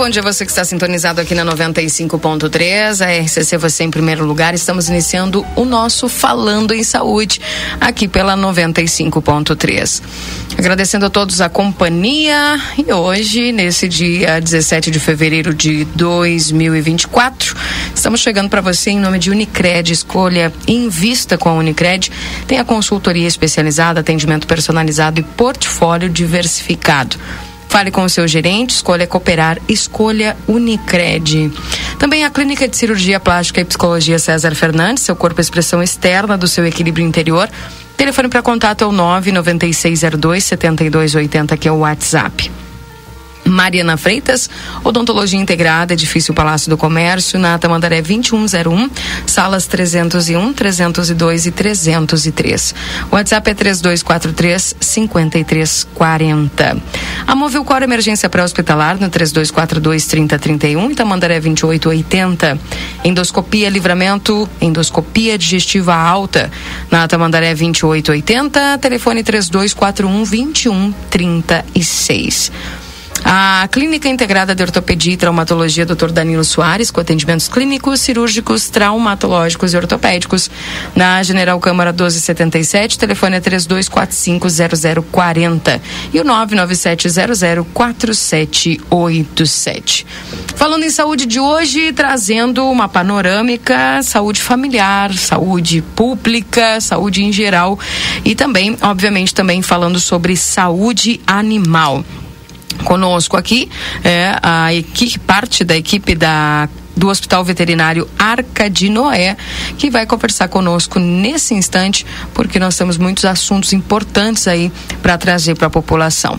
Bom dia você que está sintonizado aqui na 95.3, a RCC você em primeiro lugar. Estamos iniciando o nosso Falando em Saúde aqui pela 95.3. Agradecendo a todos a companhia e hoje, nesse dia 17 de fevereiro de 2024, estamos chegando para você em nome de Unicred. Escolha Invista com a Unicred. Tem a consultoria especializada, atendimento personalizado e portfólio diversificado. Fale com o seu gerente, escolha cooperar, escolha Unicred. Também a Clínica de Cirurgia Plástica e Psicologia César Fernandes, seu corpo é expressão externa do seu equilíbrio interior. Telefone para contato é o 99602 7280, que é o WhatsApp. Mariana Freitas, Odontologia Integrada, Edifício Palácio do Comércio, na Tamandaré 2101, salas 301, 302 e 303. O WhatsApp é 3243 5340. A Movilcor Emergência Pré-Hospitalar no 3242 3031 e Tamandaré 2880. Endoscopia Livramento, endoscopia digestiva alta na Tamandaré 2880, telefone 3241 2136. A Clínica Integrada de Ortopedia e Traumatologia Dr. Danilo Soares, com atendimentos clínicos, cirúrgicos, traumatológicos e ortopédicos, na General Câmara 1277, telefone é 32450040 e o 997004787. Falando em saúde de hoje, trazendo uma panorâmica, saúde familiar, saúde pública, saúde em geral e também, obviamente, também falando sobre saúde animal. Conosco aqui é a equipe, parte da equipe da do Hospital Veterinário Arca de Noé, que vai conversar conosco nesse instante, porque nós temos muitos assuntos importantes aí para trazer para a população.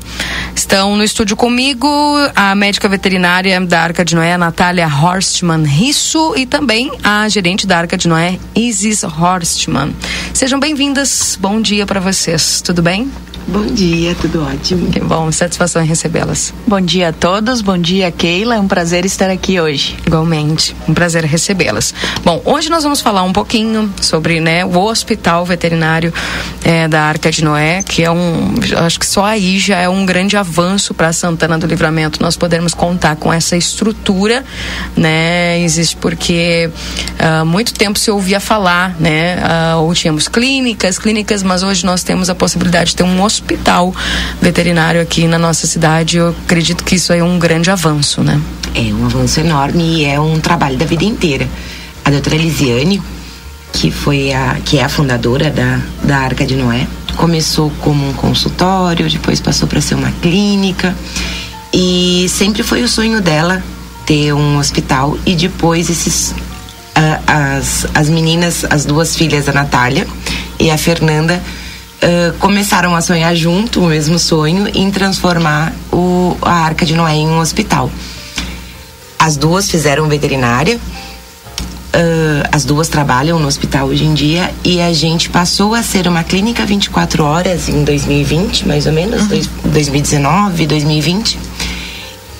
Estão no estúdio comigo a médica veterinária da Arca de Noé, Natália Horstman Risso, e também a gerente da Arca de Noé, Isis Horstman. Sejam bem-vindas. Bom dia para vocês. Tudo bem? Bom dia, tudo ótimo. Que bom, satisfação em recebê-las. Bom dia a todos, bom dia Keila, é um prazer estar aqui hoje. Igualmente, um prazer recebê-las. Bom, hoje nós vamos falar um pouquinho sobre né, o Hospital Veterinário é, da Arca de Noé, que é um, acho que só aí já é um grande avanço para Santana do Livramento, nós podermos contar com essa estrutura, né, existe porque há uh, muito tempo se ouvia falar, né, uh, ou tínhamos clínicas, clínicas, mas hoje nós temos a possibilidade de ter um hospital hospital veterinário aqui na nossa cidade. Eu acredito que isso é um grande avanço, né? É um avanço enorme e é um trabalho da vida inteira. A doutora Lisiane, que foi a que é a fundadora da, da Arca de Noé, começou como um consultório, depois passou para ser uma clínica e sempre foi o sonho dela ter um hospital e depois esses uh, as, as meninas, as duas filhas, a Natália e a Fernanda, uh, começaram a sonhar junto o mesmo sonho em transformar o, a Arca de Noé em um hospital. As duas fizeram veterinária, uh, as duas trabalham no hospital hoje em dia e a gente passou a ser uma clínica 24 horas em 2020, mais ou menos, uhum. dois, 2019, 2020.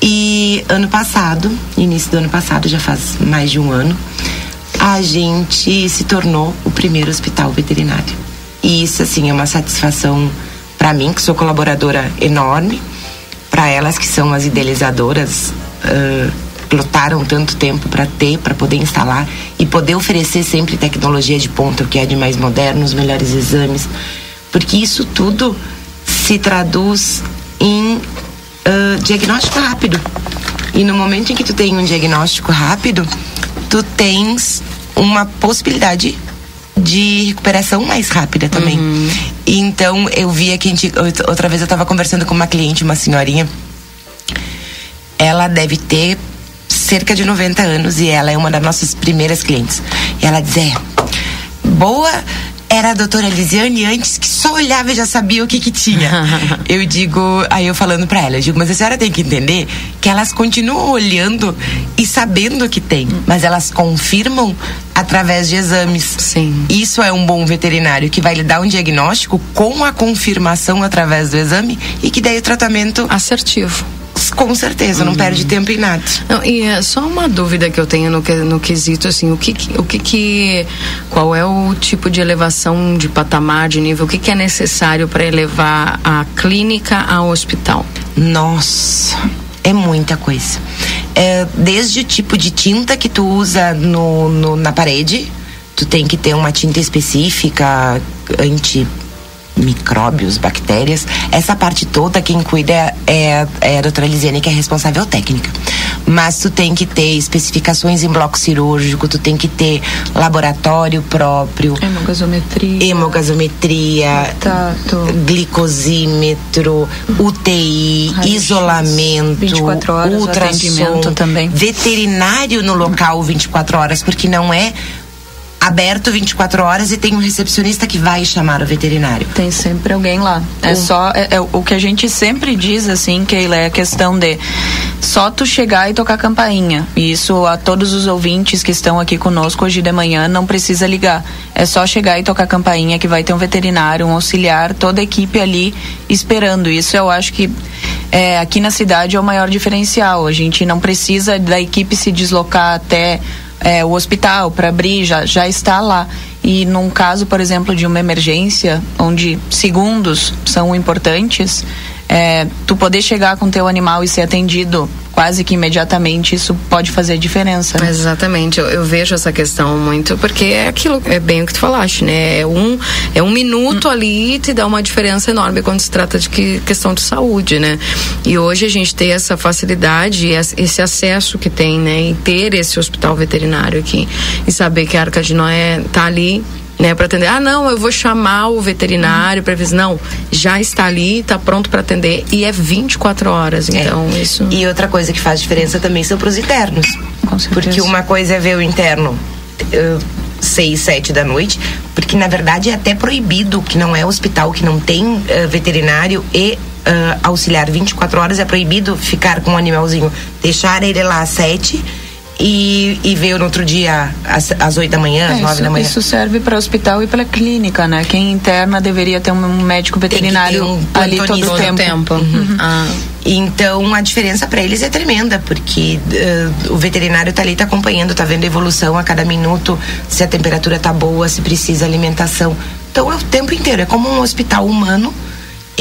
E ano passado, início do ano passado, já faz mais de um ano, a gente se tornou o primeiro hospital veterinário. E isso, assim, é uma satisfação para mim, que sou colaboradora enorme, para elas que são as idealizadoras, uh, lutaram tanto tempo para ter, para poder instalar e poder oferecer sempre tecnologia de ponta, o que é de mais moderno, os melhores exames, Porque isso tudo se traduz em uh, diagnóstico rápido. E no momento em que tu tem um diagnóstico rápido, tu tens uma possibilidade de recuperação mais rápida também. Uhum. Então eu vi aqui, outra vez eu estava conversando com uma cliente, uma senhorinha. Ela deve ter cerca de 90 anos e ela é uma das nossas primeiras clientes. E ela diz: é, boa era a doutora Lisiane antes que só olhava e já sabia o que que tinha. eu digo, aí eu falando para ela, eu digo, mas a senhora tem que entender que elas continuam olhando e sabendo o que tem, mas elas confirmam através de exames. Sim. Isso é um bom veterinário que vai lhe dar um diagnóstico com a confirmação através do exame e que daí o tratamento assertivo com certeza, não perde tempo em nada. Não, e é só uma dúvida que eu tenho no, no quesito, assim, o que, o que que, qual é o tipo de elevação de patamar, de nível, o que que é necessário para elevar a clínica ao hospital? Nossa, é muita coisa. É, desde o tipo de tinta que tu usa no, no na parede, tu tem que ter uma tinta específica anti micróbios, bactérias. Essa parte toda, quem cuida é, é a doutora Lisiane, que é responsável técnica. Mas tu tem que ter especificações em bloco cirúrgico, tu tem que ter laboratório próprio. Hemogasometria. Hemogasometria. Tato. Glicosímetro, UTI, isolamento. 24 horas ultrassom, também. Veterinário no local 24 horas, porque não é aberto 24 horas e tem um recepcionista que vai chamar o veterinário. Tem sempre alguém lá. É só é, é, o que a gente sempre diz assim, Keila, é a questão de só tu chegar e tocar a campainha. E isso a todos os ouvintes que estão aqui conosco hoje de manhã não precisa ligar. É só chegar e tocar a campainha que vai ter um veterinário, um auxiliar, toda a equipe ali esperando. Isso eu acho que é, aqui na cidade é o maior diferencial. A gente não precisa da equipe se deslocar até é, o hospital para abrir já, já está lá. E num caso, por exemplo, de uma emergência, onde segundos são importantes, é, tu poder chegar com teu animal e ser atendido quase que imediatamente, isso pode fazer diferença. Né? Exatamente, eu, eu, vejo essa questão muito, porque é aquilo, é bem o que tu falaste, né? É um, é um minuto hum. ali e te dá uma diferença enorme quando se trata de que, questão de saúde, né? E hoje a gente tem essa facilidade, esse acesso que tem, né? Em ter esse hospital veterinário aqui e saber que a Arca de Noé tá ali né, para atender. Ah, não, eu vou chamar o veterinário para ver. Não, já está ali, está pronto para atender e é 24 horas. É. Então, é. isso. E outra coisa que faz diferença também são para os internos. Porque uma coisa é ver o interno. Uh, seis, sete da noite, porque na verdade é até proibido que não é hospital que não tem uh, veterinário e uh, auxiliar 24 horas, é proibido ficar com o animalzinho, deixar ele lá às sete e, e veio no outro dia às, às 8 da manhã, às é, 9 isso, da manhã. Isso serve para hospital e para clínica, né? Quem interna deveria ter um médico veterinário um ali todo o tempo. tempo. Uhum. Uhum. Ah. Então a diferença para eles é tremenda, porque uh, o veterinário está ali, tá acompanhando, está vendo a evolução a cada minuto, se a temperatura tá boa, se precisa alimentação. Então é o tempo inteiro, é como um hospital humano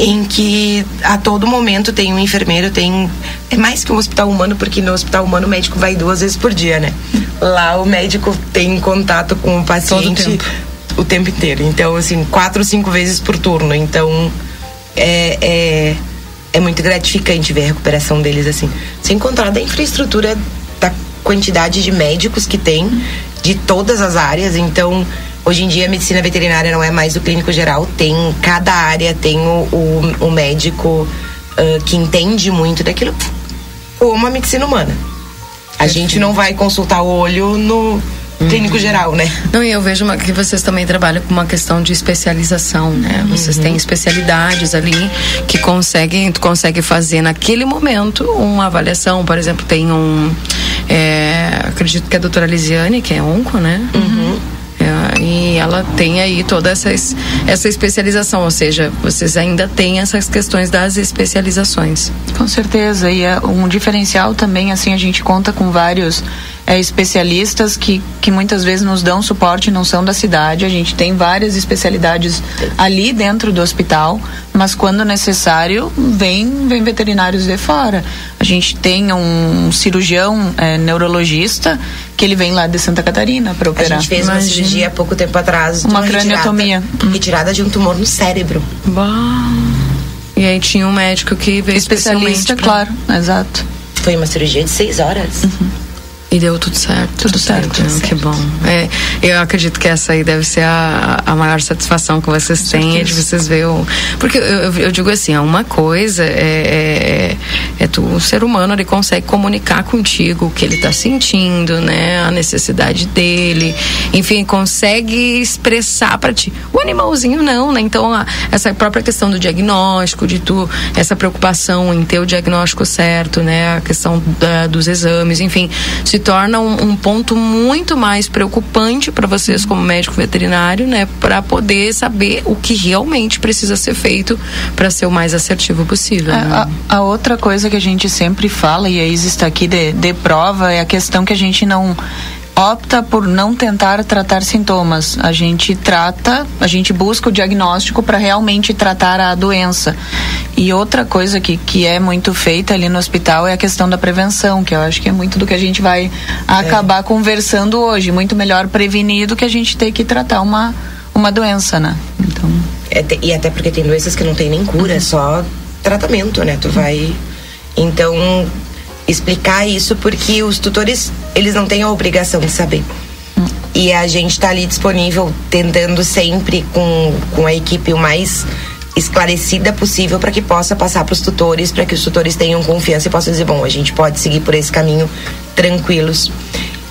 em que a todo momento tem um enfermeiro, tem é mais que um hospital humano porque no hospital humano o médico vai duas vezes por dia, né? Lá o médico tem contato com o paciente tempo. o tempo inteiro. Então assim quatro ou cinco vezes por turno. Então é, é, é muito gratificante ver a recuperação deles assim. Sem contar da infraestrutura da quantidade de médicos que tem de todas as áreas. Então Hoje em dia a medicina veterinária não é mais o clínico geral, tem cada área tem o, o, o médico uh, que entende muito daquilo, como a medicina humana. A gente não vai consultar o olho no clínico uhum. geral, né? Não, e eu vejo uma, que vocês também trabalham com uma questão de especialização, né? Vocês uhum. têm especialidades ali que conseguem, tu consegue fazer naquele momento uma avaliação, por exemplo, tem um é, acredito que é a doutora Lisiane, que é onco, né? Uhum. É, e ela tem aí toda essa, essa especialização, ou seja, vocês ainda têm essas questões das especializações. Com certeza, e é um diferencial também, assim, a gente conta com vários é, especialistas que, que muitas vezes nos dão suporte, não são da cidade. A gente tem várias especialidades ali dentro do hospital, mas quando necessário, vem, vem veterinários de fora. A gente tem um cirurgião é, neurologista que ele vem lá de Santa Catarina para operar. A gente fez Imagina. uma cirurgia há pouco tempo atrás. Uma, uma craniotomia. Retirada, retirada de um tumor no cérebro. Bah. E aí tinha um médico que veio especialista, pra... claro, exato. Foi uma cirurgia de seis horas. Uhum. E deu tudo certo. Tudo, tudo certo, certo, certo. Que bom. É, eu acredito que essa aí deve ser a, a maior satisfação que vocês têm, é de vocês ver o... Porque eu, eu, eu digo assim, uma coisa é, é, é, tu, o ser humano, ele consegue comunicar contigo o que ele está sentindo, né? A necessidade dele. Enfim, consegue expressar para ti. O animalzinho não, né? Então, a, essa própria questão do diagnóstico, de tu, essa preocupação em ter o diagnóstico certo, né? A questão da, dos exames, enfim, se torna um, um ponto muito mais preocupante para vocês como médico veterinário, né, para poder saber o que realmente precisa ser feito para ser o mais assertivo possível. É, né? a, a, outra coisa que a gente sempre fala e a Isa está aqui de, de prova é a questão que a gente não opta por não tentar tratar sintomas. A gente trata, a gente busca o diagnóstico para realmente tratar a doença. E outra coisa que, que é muito feita ali no hospital é a questão da prevenção, que eu acho que é muito do que a gente vai acabar é. conversando hoje. Muito melhor prevenir do que a gente ter que tratar uma, uma doença, né? Então... É, e até porque tem doenças que não tem nem cura, é só tratamento, né? Tu vai. Então, explicar isso porque os tutores, eles não têm a obrigação de saber. E a gente está ali disponível, tentando sempre com, com a equipe o mais esclarecida possível para que possa passar para os tutores, para que os tutores tenham confiança e possam dizer, bom, a gente pode seguir por esse caminho tranquilos.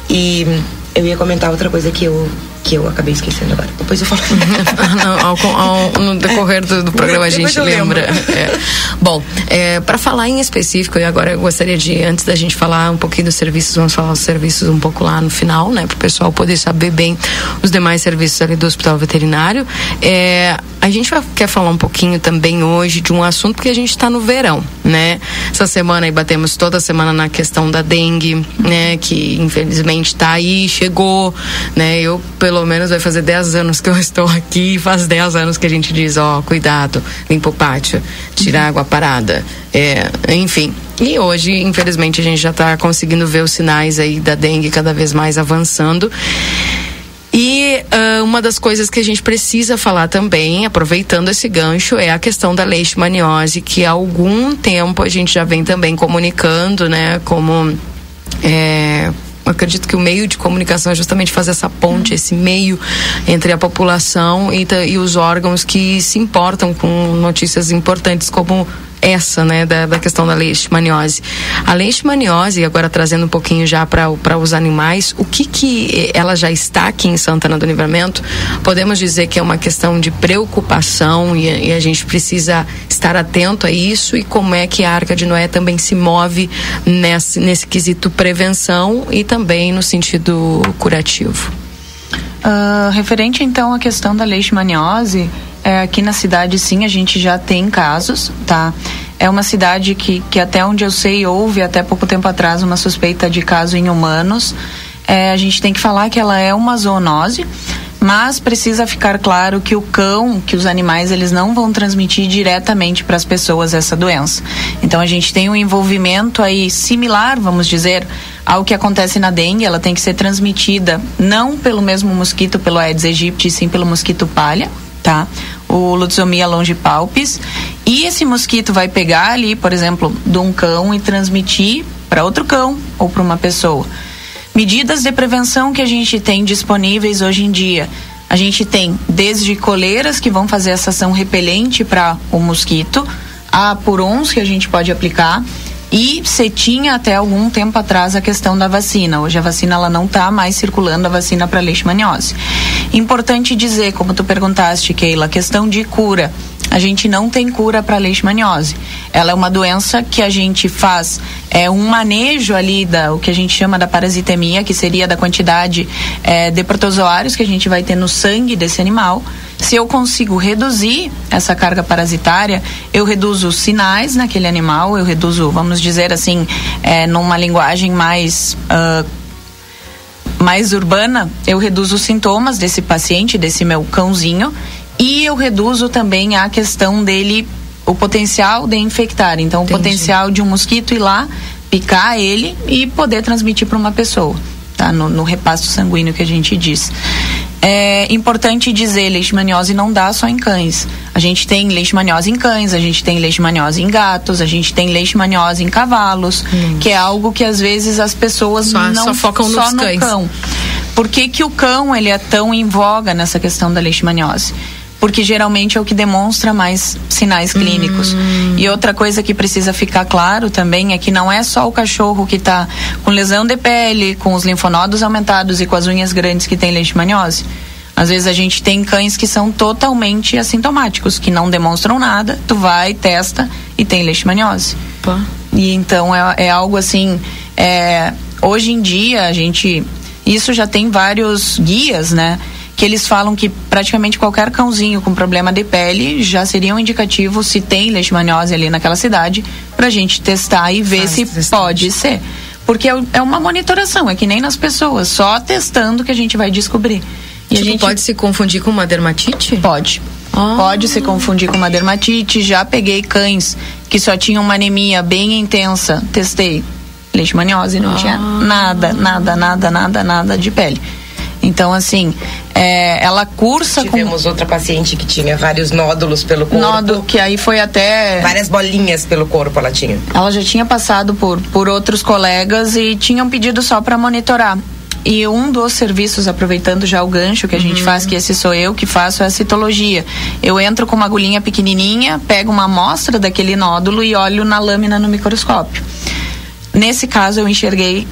E eu ia comentar outra coisa que eu que eu acabei esquecendo agora. Depois eu falo. Não, ao, ao, no decorrer do, do programa a gente lembra. É. Bom, é, para falar em específico, e agora eu gostaria de, antes da gente falar um pouquinho dos serviços, vamos falar dos serviços um pouco lá no final, né? Para o pessoal poder saber bem os demais serviços ali do Hospital Veterinário. É, a gente vai, quer falar um pouquinho também hoje de um assunto porque a gente está no verão, né? Essa semana aí batemos toda semana na questão da dengue, né? Que infelizmente está aí, chegou, né? Eu, pelo menos, vai fazer 10 anos que eu estou aqui, faz 10 anos que a gente diz, ó, oh, cuidado, limpa o pátio, tira água parada, é, enfim. E hoje, infelizmente, a gente já está conseguindo ver os sinais aí da dengue cada vez mais avançando. E uh, uma das coisas que a gente precisa falar também, aproveitando esse gancho, é a questão da leishmaniose, que há algum tempo a gente já vem também comunicando, né, como é, acredito que o meio de comunicação é justamente fazer essa ponte, esse meio entre a população e, e os órgãos que se importam com notícias importantes como essa, né, da, da questão da leishmaniose. A leishmaniose, agora trazendo um pouquinho já para os animais, o que que ela já está aqui em Santana do Livramento? Podemos dizer que é uma questão de preocupação e, e a gente precisa estar atento a isso e como é que a Arca de Noé também se move nesse, nesse quesito prevenção e também no sentido curativo. Uh, referente então à questão da leishmaniose, é, aqui na cidade, sim, a gente já tem casos, tá? É uma cidade que, que até onde eu sei, houve até pouco tempo atrás uma suspeita de caso em humanos. É, a gente tem que falar que ela é uma zoonose, mas precisa ficar claro que o cão, que os animais, eles não vão transmitir diretamente para as pessoas essa doença. Então a gente tem um envolvimento aí similar, vamos dizer, ao que acontece na dengue, ela tem que ser transmitida não pelo mesmo mosquito, pelo Aedes aegypti, sim pelo mosquito palha, tá? O Lutzomia longipalpis. E esse mosquito vai pegar ali, por exemplo, de um cão e transmitir para outro cão ou para uma pessoa. Medidas de prevenção que a gente tem disponíveis hoje em dia. A gente tem desde coleiras que vão fazer essa ação repelente para o mosquito, a purons que a gente pode aplicar e se tinha até algum tempo atrás a questão da vacina. Hoje a vacina ela não está mais circulando a vacina para leishmaniose. Importante dizer, como tu perguntaste, Keila, a questão de cura. A gente não tem cura para leishmaniose. Ela é uma doença que a gente faz é um manejo ali da o que a gente chama da parasitemia, que seria da quantidade é, de protozoários que a gente vai ter no sangue desse animal. Se eu consigo reduzir essa carga parasitária, eu reduzo os sinais naquele animal, eu reduzo, vamos dizer assim, é, numa linguagem mais uh, mais urbana, eu reduzo os sintomas desse paciente, desse meu cãozinho, e eu reduzo também a questão dele, o potencial de infectar. Então, Entendi. o potencial de um mosquito ir lá, picar ele e poder transmitir para uma pessoa, tá? No, no repasto sanguíneo que a gente diz. É importante dizer, leishmaniose não dá só em cães. A gente tem leishmaniose em cães, a gente tem leishmaniose em gatos, a gente tem leishmaniose em cavalos, hum. que é algo que às vezes as pessoas só, não só focam só nos no cães. cão. Por que, que o cão ele é tão em voga nessa questão da leishmaniose? Porque geralmente é o que demonstra mais sinais clínicos. Hum. E outra coisa que precisa ficar claro também é que não é só o cachorro que está com lesão de pele, com os linfonodos aumentados e com as unhas grandes que tem leishmaniose. Às vezes a gente tem cães que são totalmente assintomáticos, que não demonstram nada, tu vai, testa e tem leishmaniose. Pô. E então é, é algo assim, é, hoje em dia a gente, isso já tem vários guias, né? Que eles falam que praticamente qualquer cãozinho com problema de pele já seria um indicativo se tem leishmaniose ali naquela cidade para a gente testar e ver Faz se testante. pode ser. Porque é, é uma monitoração, é que nem nas pessoas, só testando que a gente vai descobrir. E tipo, a gente pode se confundir com uma dermatite? Pode. Ah. Pode se confundir com uma dermatite. Já peguei cães que só tinham uma anemia bem intensa. Testei leishmaniose, não ah. tinha nada, nada, nada, nada, nada de pele. Então, assim, é, ela cursa Tivemos com... outra paciente que tinha vários nódulos pelo corpo. Nódulo, que aí foi até... Várias bolinhas pelo corpo ela tinha. Ela já tinha passado por, por outros colegas e tinham pedido só para monitorar. E um dos serviços, aproveitando já o gancho que a gente uhum. faz, que esse sou eu que faço, é a citologia. Eu entro com uma agulhinha pequenininha, pego uma amostra daquele nódulo e olho na lâmina no microscópio. Nesse caso, eu enxerguei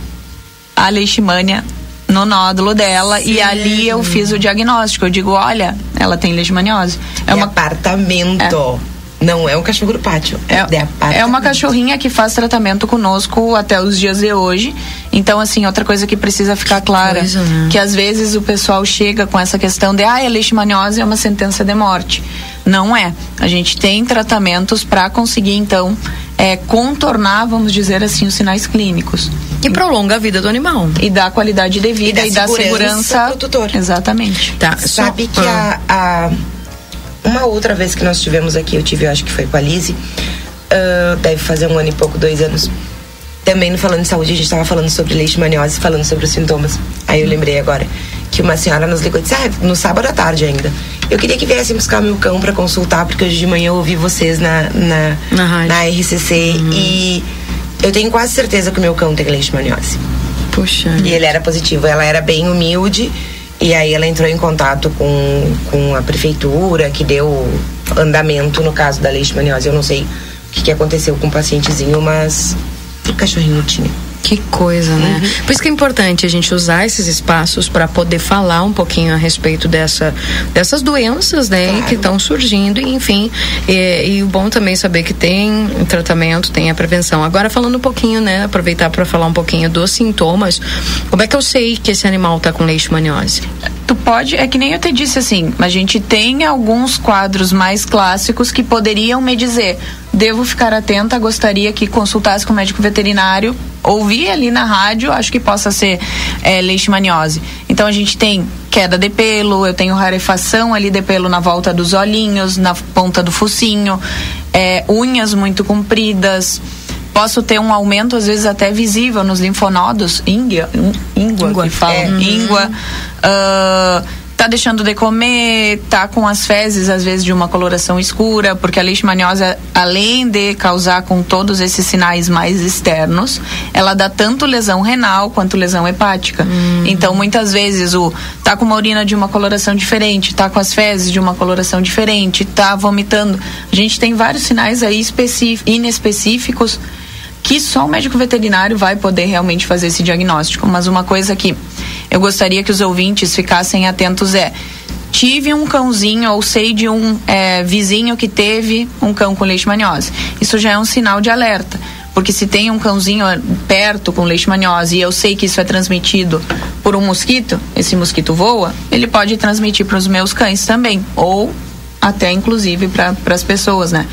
a leishmania no nódulo dela Sim. e ali eu fiz o diagnóstico. Eu digo, olha, ela tem leishmaniose. É uma apartamento. É. Não é um cachorro do pátio. É, é uma cachorrinha que faz tratamento conosco até os dias de hoje. Então, assim, outra coisa que precisa ficar clara, coisa, né? que às vezes o pessoal chega com essa questão de, ah, a leishmaniose é uma sentença de morte. Não é. A gente tem tratamentos para conseguir, então, é, contornar, vamos dizer assim, os sinais clínicos. E prolonga a vida do animal. E dá qualidade de vida e dá, e segurança, segurança pro tutor. Exatamente. Tá. Sabe que a, a, uma outra vez que nós tivemos aqui, eu tive, eu acho que foi com a Lise, uh, deve fazer um ano e pouco, dois anos. Também no Falando de Saúde, a gente estava falando sobre leishmaniose, falando sobre os sintomas. Aí eu lembrei agora que uma senhora nos ligou e disse, ah, no sábado à tarde ainda. Eu queria que viessem buscar meu cão para consultar, porque hoje de manhã eu ouvi vocês na, na, na, na RCC uhum. e eu tenho quase certeza que o meu cão tem leishmaniose. Puxa. E ele era positivo. Ela era bem humilde. E aí ela entrou em contato com, com a prefeitura, que deu andamento no caso da leishmaniose. Eu não sei o que, que aconteceu com o pacientezinho, mas o cachorrinho tinha. Que coisa, né? Uhum. Por isso que é importante a gente usar esses espaços para poder falar um pouquinho a respeito dessa, dessas doenças, né? Claro. Que estão surgindo, e, enfim. E, e, o bom também saber que tem tratamento, tem a prevenção. Agora, falando um pouquinho, né? Aproveitar para falar um pouquinho dos sintomas. Como é que eu sei que esse animal está com leishmaniose? Tu pode, é que nem eu te disse assim, a gente tem alguns quadros mais clássicos que poderiam me dizer, devo ficar atenta, gostaria que consultasse com o médico veterinário, ouvir ali na rádio, acho que possa ser é, leishmaniose. Então a gente tem queda de pelo, eu tenho rarefação ali de pelo na volta dos olhinhos, na ponta do focinho, é, unhas muito compridas, posso ter um aumento às vezes até visível nos linfonodos, íngua, íngua, íngua que fala, é. íngua, uh, tá deixando de comer, tá com as fezes às vezes de uma coloração escura, porque a leishmaniose, além de causar com todos esses sinais mais externos, ela dá tanto lesão renal quanto lesão hepática. Hum. Então, muitas vezes o tá com uma urina de uma coloração diferente, tá com as fezes de uma coloração diferente, tá vomitando. A gente tem vários sinais aí inespecíficos que só o médico veterinário vai poder realmente fazer esse diagnóstico. Mas uma coisa que eu gostaria que os ouvintes ficassem atentos é tive um cãozinho ou sei de um é, vizinho que teve um cão com leishmaniose. Isso já é um sinal de alerta. Porque se tem um cãozinho perto com leishmaniose e eu sei que isso é transmitido por um mosquito, esse mosquito voa, ele pode transmitir para os meus cães também. Ou até inclusive para as pessoas, né?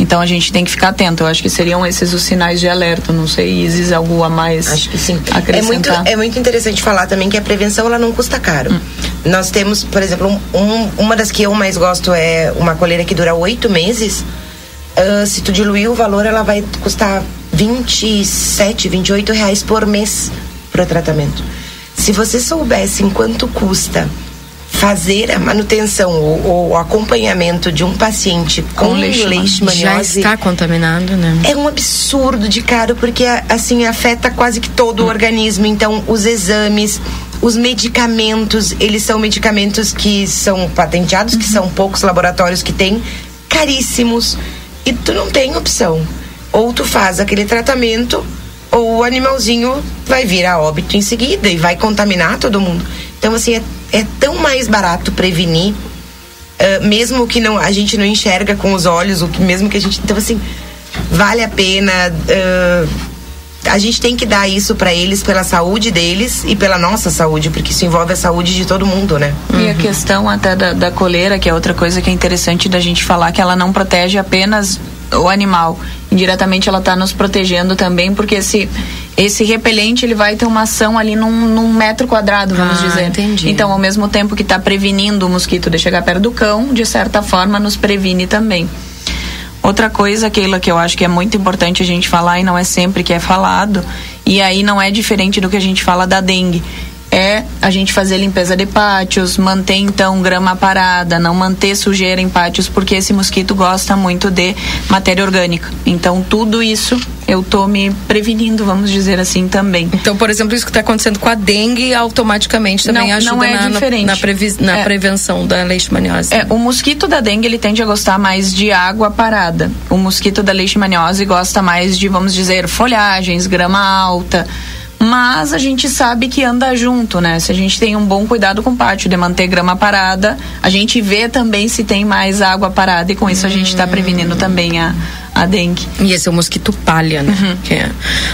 Então a gente tem que ficar atento. Eu acho que seriam esses os sinais de alerta. Não sei, Isis, algo a mais. Acho que sim. É muito, é muito interessante falar também que a prevenção ela não custa caro. Hum. Nós temos, por exemplo, um, uma das que eu mais gosto é uma coleira que dura oito meses. Uh, se tu diluir o valor, ela vai custar 27, 28 reais por mês para o tratamento. Se você soubesse em quanto custa fazer a manutenção ou, o acompanhamento de um paciente com, com leishmaniose já está contaminado, né? É um absurdo de caro porque assim afeta quase que todo o organismo. Então, os exames, os medicamentos, eles são medicamentos que são patenteados, uhum. que são poucos laboratórios que têm, caríssimos. E tu não tem opção. Ou tu faz aquele tratamento, ou o animalzinho vai vir a óbito em seguida e vai contaminar todo mundo. Então, assim, é, é tão mais barato prevenir, uh, mesmo que não a gente não enxerga com os olhos, o que mesmo que a gente. Então, assim, vale a pena. Uh, a gente tem que dar isso para eles pela saúde deles e pela nossa saúde, porque isso envolve a saúde de todo mundo, né? E a questão até da, da coleira, que é outra coisa que é interessante da gente falar, que ela não protege apenas o animal. Indiretamente ela está nos protegendo também, porque esse, esse repelente ele vai ter uma ação ali num, num metro quadrado, vamos ah, dizer. Entendi. Então, ao mesmo tempo que está prevenindo o mosquito de chegar perto do cão, de certa forma nos previne também. Outra coisa, Keila, que eu acho que é muito importante a gente falar e não é sempre que é falado, e aí não é diferente do que a gente fala da dengue é a gente fazer limpeza de pátios, manter então grama parada, não manter sujeira em pátios, porque esse mosquito gosta muito de matéria orgânica. Então, tudo isso eu tô me prevenindo, vamos dizer assim, também. Então, por exemplo, isso que está acontecendo com a dengue, automaticamente também não, ajuda não é na, diferente. na, previ, na é. prevenção da leishmaniose. É, o mosquito da dengue, ele tende a gostar mais de água parada. O mosquito da leishmaniose gosta mais de, vamos dizer, folhagens, grama alta, mas a gente sabe que anda junto, né? Se a gente tem um bom cuidado com o pátio de manter grama parada, a gente vê também se tem mais água parada e com isso a gente está prevenindo também a, a dengue. E esse é o mosquito palha, né? Uhum. Que é.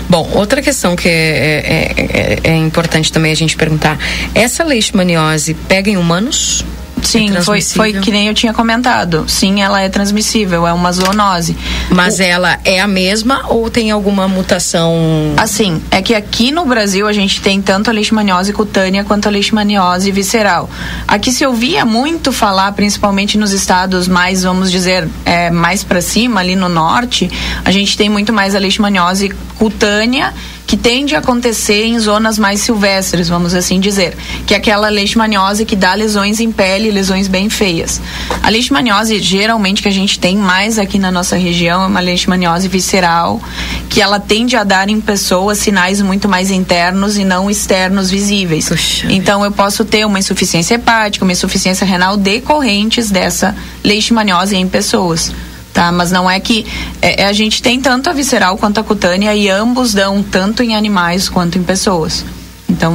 Bom, outra questão que é, é, é, é importante também a gente perguntar: essa leishmaniose pega em humanos? Sim, é foi, foi que nem eu tinha comentado. Sim, ela é transmissível, é uma zoonose. Mas o... ela é a mesma ou tem alguma mutação? Assim, é que aqui no Brasil a gente tem tanto a leishmaniose cutânea quanto a leishmaniose visceral. Aqui se ouvia muito falar, principalmente nos estados mais, vamos dizer, é, mais para cima, ali no norte, a gente tem muito mais a leishmaniose cutânea que tende a acontecer em zonas mais silvestres, vamos assim dizer, que é aquela leishmaniose que dá lesões em pele, lesões bem feias. A leishmaniose, geralmente, que a gente tem mais aqui na nossa região, é uma leishmaniose visceral, que ela tende a dar em pessoas sinais muito mais internos e não externos visíveis. Puxa então, eu posso ter uma insuficiência hepática, uma insuficiência renal decorrentes dessa leishmaniose em pessoas tá? Mas não é que é, é, a gente tem tanto a visceral quanto a cutânea e ambos dão tanto em animais quanto em pessoas. Então,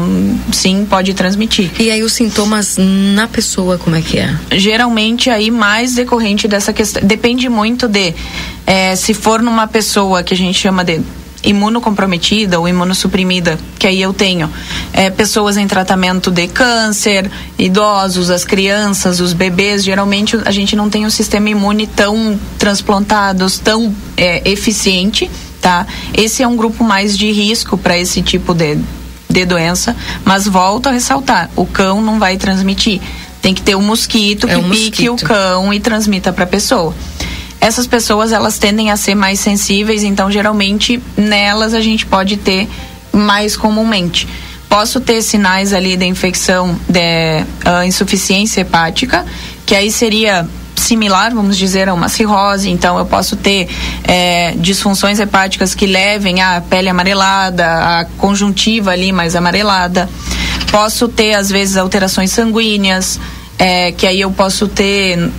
sim, pode transmitir. E aí os sintomas na pessoa, como é que é? Geralmente aí mais decorrente dessa questão, depende muito de é, se for numa pessoa que a gente chama de imunocomprometida ou imunossuprimida, que aí eu tenho é, pessoas em tratamento de câncer, idosos, as crianças, os bebês, geralmente a gente não tem um sistema imune tão transplantado, tão é, eficiente, tá? Esse é um grupo mais de risco para esse tipo de, de doença, mas volto a ressaltar, o cão não vai transmitir. Tem que ter um mosquito é que um pique mosquito. o cão e transmita para a pessoa essas pessoas elas tendem a ser mais sensíveis, então geralmente nelas a gente pode ter mais comumente. Posso ter sinais ali de infecção de uh, insuficiência hepática, que aí seria similar, vamos dizer, a uma cirrose. Então, eu posso ter é, disfunções hepáticas que levem à pele amarelada, a conjuntiva ali mais amarelada. Posso ter, às vezes, alterações sanguíneas, é, que aí eu posso ter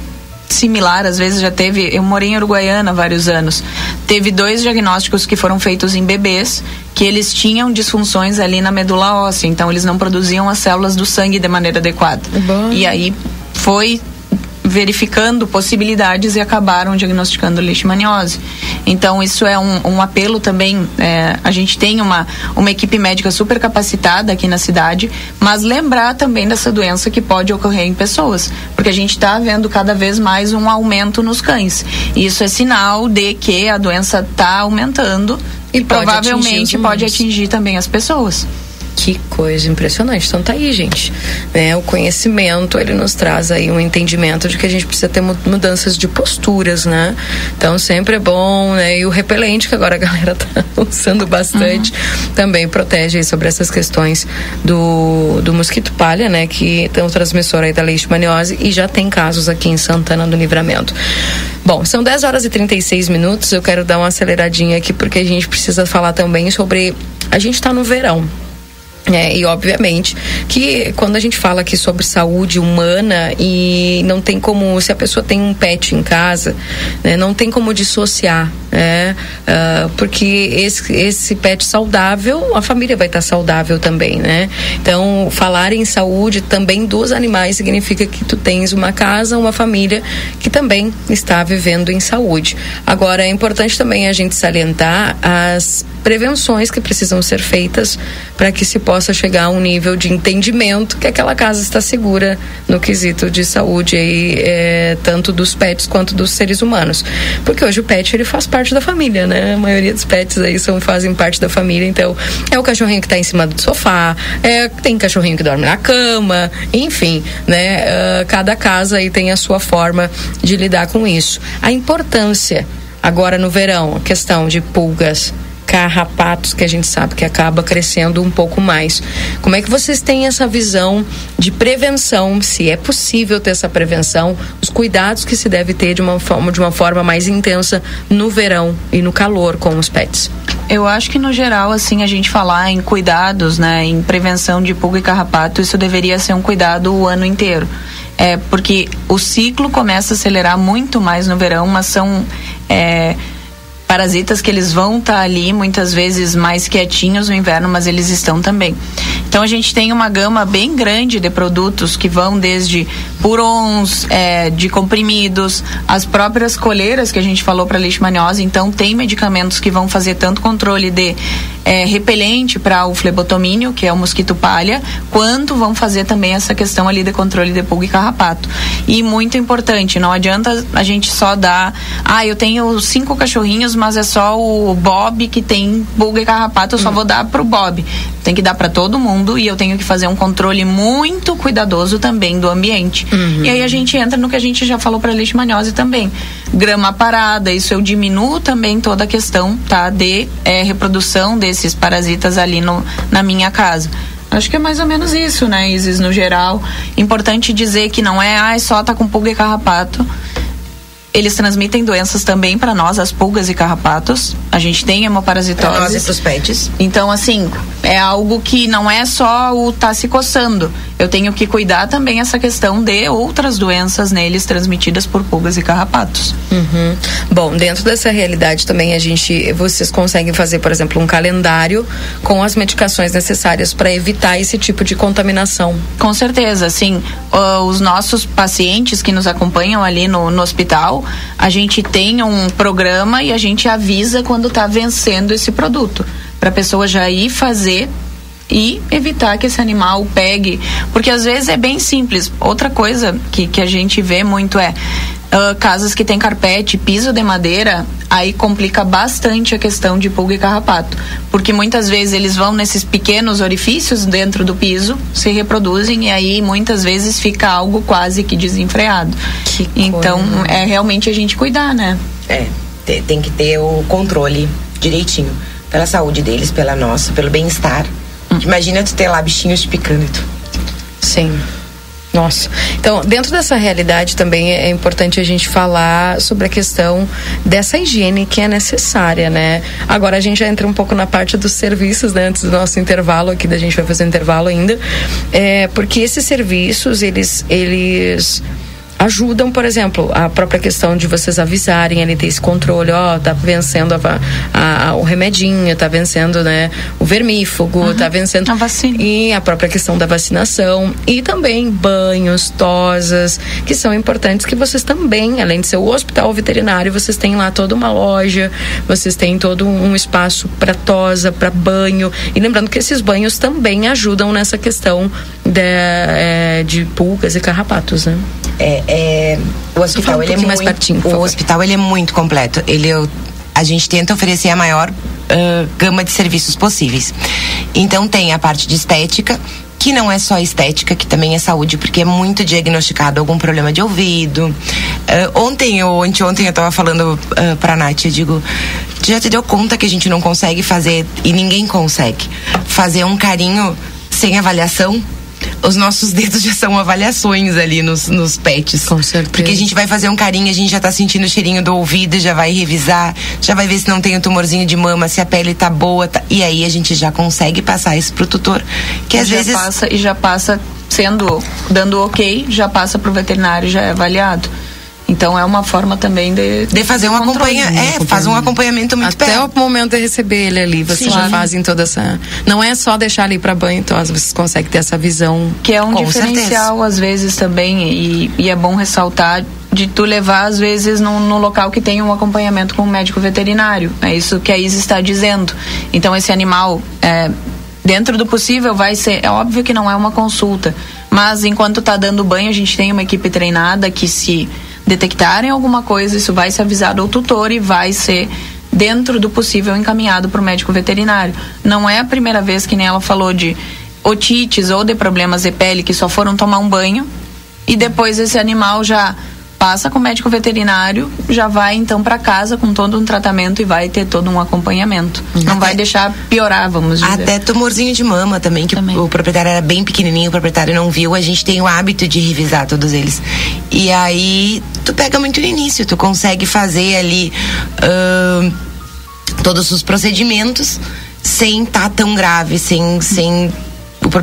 similar, às vezes já teve. Eu morei em Uruguaiana há vários anos. Teve dois diagnósticos que foram feitos em bebês que eles tinham disfunções ali na medula óssea, então eles não produziam as células do sangue de maneira adequada. Bom. E aí foi verificando possibilidades e acabaram diagnosticando leishmaniose. Então, isso é um, um apelo também. É, a gente tem uma, uma equipe médica super capacitada aqui na cidade, mas lembrar também dessa doença que pode ocorrer em pessoas, porque a gente está vendo cada vez mais um aumento nos cães. E isso é sinal de que a doença está aumentando e, e provavelmente pode atingir também as pessoas. Que coisa impressionante. Então tá aí, gente. Né? O conhecimento, ele nos traz aí um entendimento de que a gente precisa ter mudanças de posturas, né? Então sempre é bom, né? E o repelente, que agora a galera tá usando bastante, uhum. também protege aí sobre essas questões do, do mosquito palha, né? Que tem o transmissor aí da leishmaniose e já tem casos aqui em Santana do Livramento. Bom, são 10 horas e 36 minutos. Eu quero dar uma aceleradinha aqui porque a gente precisa falar também sobre. A gente está no verão, é, e obviamente que quando a gente fala aqui sobre saúde humana e não tem como, se a pessoa tem um pet em casa, né, não tem como dissociar, né, uh, porque esse, esse pet saudável, a família vai estar saudável também, né? Então, falar em saúde também dos animais significa que tu tens uma casa, uma família que também está vivendo em saúde. Agora, é importante também a gente salientar as prevenções que precisam ser feitas para que se possa chegar a um nível de entendimento que aquela casa está segura no quesito de saúde aí, é, tanto dos pets quanto dos seres humanos. Porque hoje o pet ele faz parte da família, né? A maioria dos pets aí são, fazem parte da família, então é o cachorrinho que está em cima do sofá, é, tem cachorrinho que dorme na cama, enfim, né? Uh, cada casa aí tem a sua forma de lidar com isso. A importância agora no verão, a questão de pulgas, carrapatos que a gente sabe que acaba crescendo um pouco mais. Como é que vocês têm essa visão de prevenção, se é possível ter essa prevenção, os cuidados que se deve ter de uma forma, de uma forma mais intensa no verão e no calor com os pets? Eu acho que no geral, assim, a gente falar em cuidados, né, em prevenção de pulga e carrapato, isso deveria ser um cuidado o ano inteiro. É, porque o ciclo começa a acelerar muito mais no verão, mas são é, parasitas que eles vão estar tá ali muitas vezes mais quietinhos no inverno, mas eles estão também. Então a gente tem uma gama bem grande de produtos que vão desde purons, é, de comprimidos, as próprias coleiras que a gente falou para leishmaniose. Então tem medicamentos que vão fazer tanto controle de é, repelente para o flebotomínio, que é o mosquito palha, quanto vão fazer também essa questão ali de controle de pulga e carrapato. E muito importante, não adianta a gente só dar, ah, eu tenho cinco cachorrinhos, mas é só o Bob que tem pulga e carrapato, eu só hum. vou dar pro Bob. Tem que dar para todo mundo e eu tenho que fazer um controle muito cuidadoso também do ambiente. Uhum. E aí a gente entra no que a gente já falou para leishmaniose também. Grama parada, isso eu diminuo também toda a questão, tá, de é, reprodução de esses parasitas ali no, na minha casa. Acho que é mais ou menos isso, né, Isis, no geral. Importante dizer que não é, ah, só tá com pulga e carrapato. Eles transmitem doenças também para nós, as pulgas e carrapatos. A gente tem hemoparasitose. Para nós e pros pets. Então, assim, é algo que não é só o tá se coçando. Eu tenho que cuidar também essa questão de outras doenças neles transmitidas por pulgas e carrapatos. Uhum. Bom, dentro dessa realidade também a gente, vocês conseguem fazer, por exemplo, um calendário com as medicações necessárias para evitar esse tipo de contaminação. Com certeza, sim. Uh, os nossos pacientes que nos acompanham ali no, no hospital, a gente tem um programa e a gente avisa quando está vencendo esse produto, para a pessoa já ir fazer e evitar que esse animal pegue. Porque às vezes é bem simples. Outra coisa que, que a gente vê muito é uh, casas que tem carpete, piso de madeira, aí complica bastante a questão de pulga e carrapato. Porque muitas vezes eles vão nesses pequenos orifícios dentro do piso, se reproduzem e aí muitas vezes fica algo quase que desenfreado. Que então coisa. é realmente a gente cuidar, né? É, tem que ter o controle direitinho pela saúde deles, pela nossa, pelo bem-estar. Imagina tu ter lá bichinhos picando e tu. Sim. Nossa. Então, dentro dessa realidade também é importante a gente falar sobre a questão dessa higiene que é necessária, né? Agora a gente já entra um pouco na parte dos serviços, né? Antes do nosso intervalo aqui, da gente vai fazer um intervalo ainda. É, porque esses serviços, eles, eles ajudam, por exemplo, a própria questão de vocês avisarem, ele ter esse controle, ó, tá vencendo a, a, o remedinho, tá vencendo, né, o vermífugo, uhum. tá vencendo a vacina. E a própria questão da vacinação e também banhos, tosas, que são importantes que vocês também, além de ser o hospital veterinário, vocês têm lá toda uma loja, vocês têm todo um espaço para tosa, para banho. E lembrando que esses banhos também ajudam nessa questão de, é, de pulgas e carrapatos, né? É, é, o hospital um ele é muito, mais pertinho, o hospital ele é muito completo. Ele a gente tenta oferecer a maior uh, gama de serviços possíveis. Então tem a parte de estética, que não é só estética, que também é saúde, porque é muito diagnosticado algum problema de ouvido. Uh, ontem ou anteontem eu estava falando uh, pra Nath, eu digo, já te deu conta que a gente não consegue fazer, e ninguém consegue, fazer um carinho sem avaliação? Os nossos dedos já são avaliações ali nos, nos pets. Com certeza. Porque a gente vai fazer um carinho, a gente já tá sentindo o cheirinho do ouvido, já vai revisar, já vai ver se não tem um tumorzinho de mama, se a pele tá boa. Tá, e aí a gente já consegue passar isso pro tutor. Que às já vezes. Passa, e já passa sendo, dando ok, já passa pro veterinário, já é avaliado. Então é uma forma também de. De fazer um acompanhamento. É, faz um acompanhamento muito Até perto. o momento de receber ele ali. Vocês Sim, já fazem toda essa. Não é só deixar ali para banho, então vocês conseguem ter essa visão. Que é um diferencial, certeza. às vezes, também, e, e é bom ressaltar de tu levar às vezes no, no, local que tem um acompanhamento com um médico veterinário. É isso que a Isa está dizendo. Então esse animal, é, dentro do possível, vai ser. É óbvio que não é uma consulta, mas enquanto está dando banho, a gente tem uma equipe treinada que se detectarem alguma coisa, isso vai ser avisado ao tutor e vai ser dentro do possível encaminhado para o médico veterinário. Não é a primeira vez que nem ela falou de otites ou de problemas de pele que só foram tomar um banho e depois esse animal já passa com o médico veterinário, já vai então para casa com todo um tratamento e vai ter todo um acompanhamento. Uhum. Não até, vai deixar piorar, vamos dizer. Até tumorzinho de mama também, que também. O, proprietário era bem pequenininho, o proprietário não viu, a gente tem o hábito de revisar todos eles. E aí tu pega muito no início, tu consegue fazer ali uh, todos os procedimentos sem estar tá tão grave, sem, sem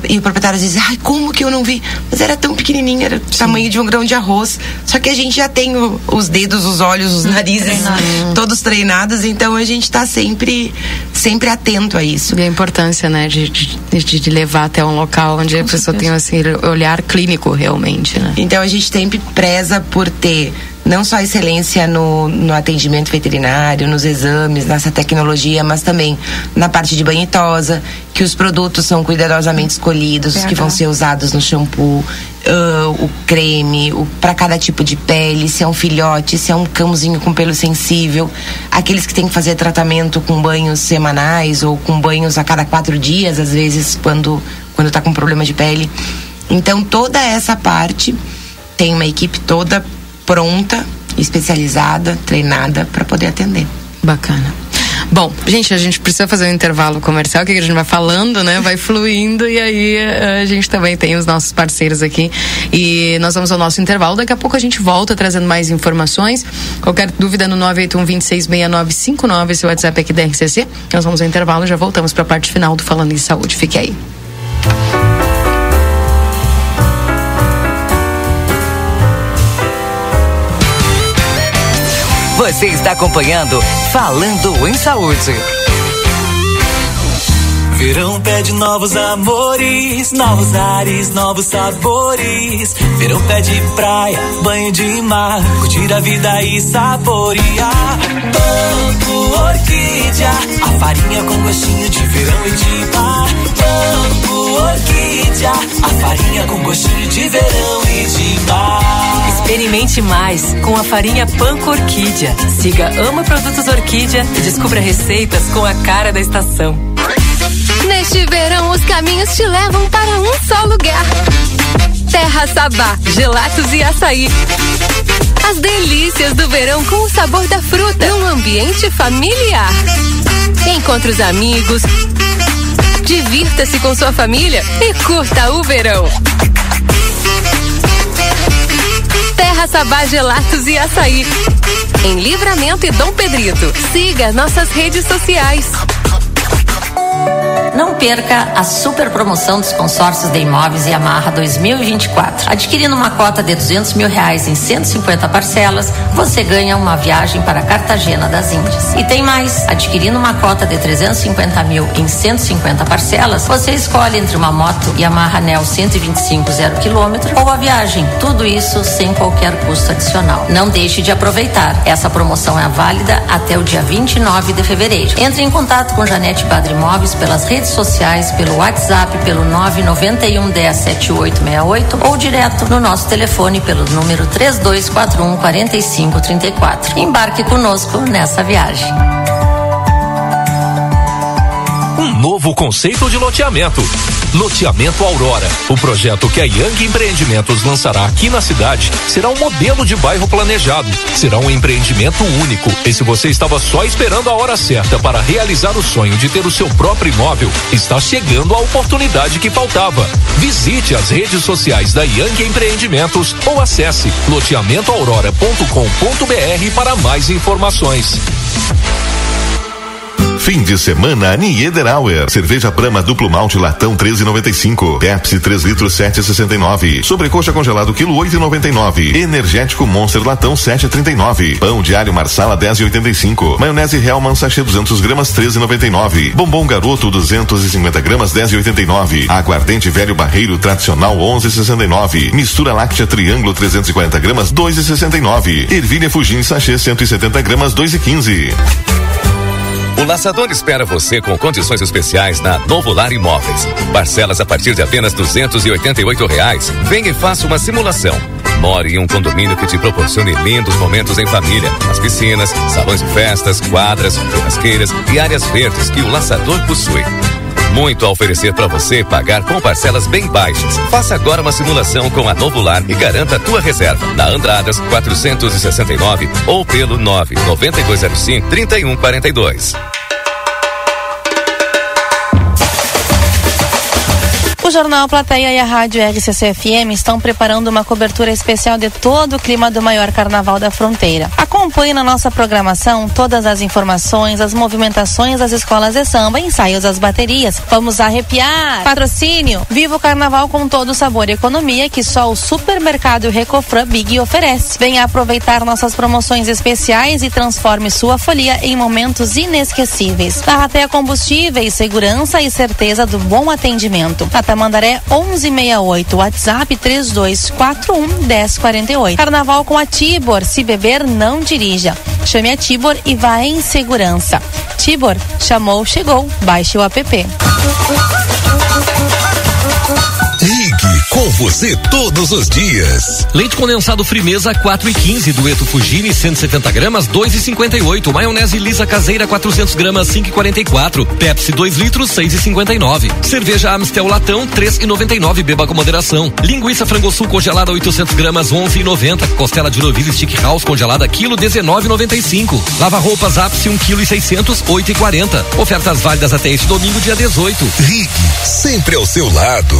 e o proprietário diz, ai, como que eu não vi? Mas era tão pequenininho, era Sim. tamanho de um grão de arroz. Só que a gente já tem o, os dedos, os olhos, os narizes Treinado. todos treinados, então a gente está sempre, sempre atento a isso. E a importância, né, de, de, de levar até um local onde Com a pessoa certeza. tem assim, olhar clínico realmente, né? Então a gente sempre preza por ter não só excelência no, no atendimento veterinário, nos exames, nessa tecnologia, mas também na parte de banhitosa, que os produtos são cuidadosamente escolhidos, os que vão ser usados no shampoo, uh, o creme, o, para cada tipo de pele, se é um filhote, se é um cãozinho com pelo sensível, aqueles que têm que fazer tratamento com banhos semanais ou com banhos a cada quatro dias, às vezes, quando, quando está com problema de pele. Então, toda essa parte tem uma equipe toda pronta, especializada, treinada para poder atender. Bacana. Bom, gente, a gente precisa fazer um intervalo comercial que a gente vai falando, né? Vai fluindo e aí eh, a gente também tem os nossos parceiros aqui. E nós vamos ao nosso intervalo. Daqui a pouco a gente volta trazendo mais informações. Qualquer dúvida no 981 266959, esse WhatsApp aqui da RCC. Nós vamos ao intervalo e já voltamos para a parte final do Falando em Saúde. Fique aí. Você está acompanhando Falando em Saúde. Verão pede novos amores, novos ares, novos sabores. Verão pede praia, banho de mar, curtir a vida e saborear. Banco Orquídea, a farinha com gostinho de verão e de mar. Banco Orquídea, a farinha com gostinho de verão e de mar. Experimente mais com a farinha Panko Orquídea. Siga Ama Produtos Orquídea e descubra receitas com a cara da estação. Neste verão, os caminhos te levam para um só lugar. Terra Sabá, gelatos e açaí. As delícias do verão com o sabor da fruta, num ambiente familiar. Encontre os amigos, divirta-se com sua família e curta o verão. Terra Sabá Gelatos e Açaí. Em Livramento e Dom Pedrito. Siga nossas redes sociais. Não perca a super promoção dos consórcios de imóveis e Amarra 2024. Adquirindo uma cota de 200 mil reais em 150 parcelas, você ganha uma viagem para Cartagena das Índias. E tem mais: adquirindo uma cota de 350 mil em 150 parcelas, você escolhe entre uma moto Yamaha Nel 125 zero quilômetro ou a viagem. Tudo isso sem qualquer custo adicional. Não deixe de aproveitar. Essa promoção é válida até o dia 29 de fevereiro. Entre em contato com Janete Padre Imóveis pelas redes sociais, pelo WhatsApp, pelo 991 10 7868 ou direto no nosso telefone pelo número 3241 4534. Embarque conosco nessa viagem. Um novo conceito de loteamento. Loteamento Aurora. O projeto que a Young Empreendimentos lançará aqui na cidade será um modelo de bairro planejado. Será um empreendimento único. E se você estava só esperando a hora certa para realizar o sonho de ter o seu próprio imóvel, está chegando a oportunidade que faltava. Visite as redes sociais da Young Empreendimentos ou acesse loteamentoaurora.com.br para mais informações. Fim de semana Niederauer. Cerveja Brahma duplo malte latão 13,95. Pepsi 3 litros 7,69. Sobrecoxa congelado quilo 8,99. Energético Monster latão 7,39. Pão diário Marsala 10,85. Maionese Hellman sachê 200 gramas 13,99. Bombom Garoto 250 gramas 10,89. Aguardente Velho Barreiro tradicional 11,69. Mistura láctea Triângulo 340 gramas 2,69. Ervilha Fugim sachê 170 gramas 2,15. O Laçador espera você com condições especiais na Novo Lar Imóveis. Parcelas a partir de apenas duzentos e reais. Venha e faça uma simulação. More em um condomínio que te proporcione lindos momentos em família. As piscinas, salões de festas, quadras, churrasqueiras e áreas verdes que o Laçador possui. Muito a oferecer para você pagar com parcelas bem baixas. Faça agora uma simulação com a Novo Lar e garanta a tua reserva. Na Andradas 469 ou pelo 99205 3142. O Jornal Plateia e a Rádio RCC-FM estão preparando uma cobertura especial de todo o clima do maior carnaval da fronteira. Acompanhe na nossa programação todas as informações, as movimentações das escolas de samba, ensaios das baterias. Vamos arrepiar! Patrocínio! Viva o carnaval com todo o sabor e economia que só o supermercado Recofran Big oferece. Venha aproveitar nossas promoções especiais e transforme sua folia em momentos inesquecíveis. Tarrateia Combustíveis, segurança e certeza do bom atendimento. Tamandaré 1168, WhatsApp 3241 1048. Carnaval com a Tibor, se beber não dirija. Chame a Tibor e vá em segurança. Tibor, chamou, chegou. Baixe o app. Com você todos os dias. Leite condensado Frimeza 4 e 15, dueto Fugini 170 gramas 2 e 58, maionese lisa caseira 400 gramas 5 e 44, Pepsi 2 litros 6 e 59, cerveja Amstel latão 3 e 99, beba com moderação, linguiça frango sul congelada 800 gramas 11 e 90, costela de novilho stick house congelada quilo 19,95, lava roupas ápice 1 quilo e 600 8 e 40, ofertas válidas até este domingo dia 18. Rig, sempre ao seu lado.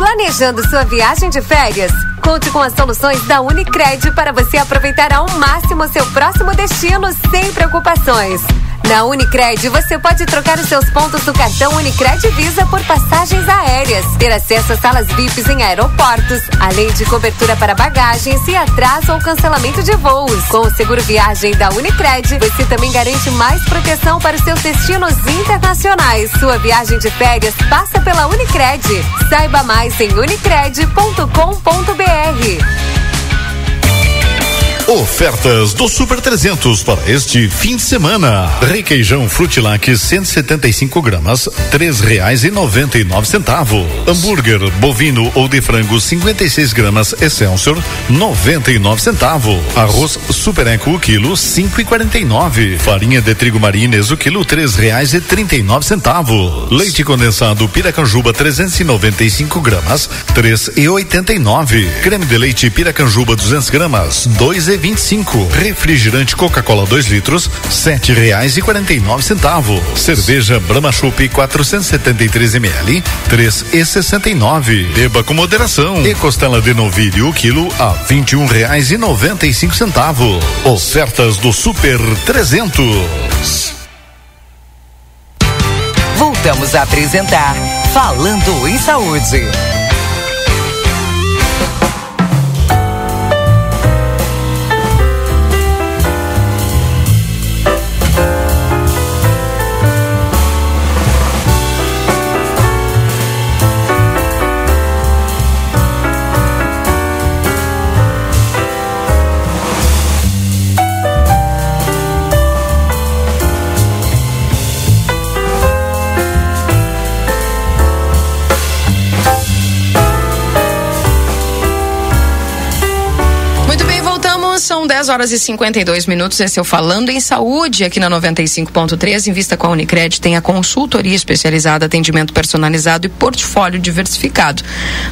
Planejando sua viagem de férias? Conte com as soluções da Unicred para você aproveitar ao máximo seu próximo destino sem preocupações. Na Unicred, você pode trocar os seus pontos do cartão Unicred Visa por passagens aéreas, ter acesso a salas VIPs em aeroportos, além de cobertura para bagagens e atraso ou cancelamento de voos. Com o seguro viagem da Unicred, você também garante mais proteção para os seus destinos internacionais. Sua viagem de férias passa pela Unicred. Saiba mais em unicred.com.br. Ofertas do Super 300 para este fim de semana. Requeijão Frutilac 175 gramas, três reais e noventa e nove centavos. Hambúrguer bovino ou de frango 56 gramas Excelsior 99 centavos. Arroz Super Eco o quilo cinco e quarenta e nove. Farinha de trigo marines o quilo três reais e trinta e nove centavos. Leite condensado Piracanjuba 395 gramas, três e oitenta e nove. Creme de leite Piracanjuba 200 gramas, dois e 25. Refrigerante Coca-Cola 2 litros, sete reais e quarenta e nove centavos. Cerveja Brahma Chopp 473 ml, três e sessenta e nove. Beba com moderação. E costela de novilho o quilo a vinte e um reais e noventa e cinco centavos. Ofertas do Super 300. Voltamos a apresentar Falando em Saúde. 10 horas e 52 minutos. Esse é o Falando em Saúde aqui na 95.3. Invista com a Unicred tem a consultoria especializada, atendimento personalizado e portfólio diversificado.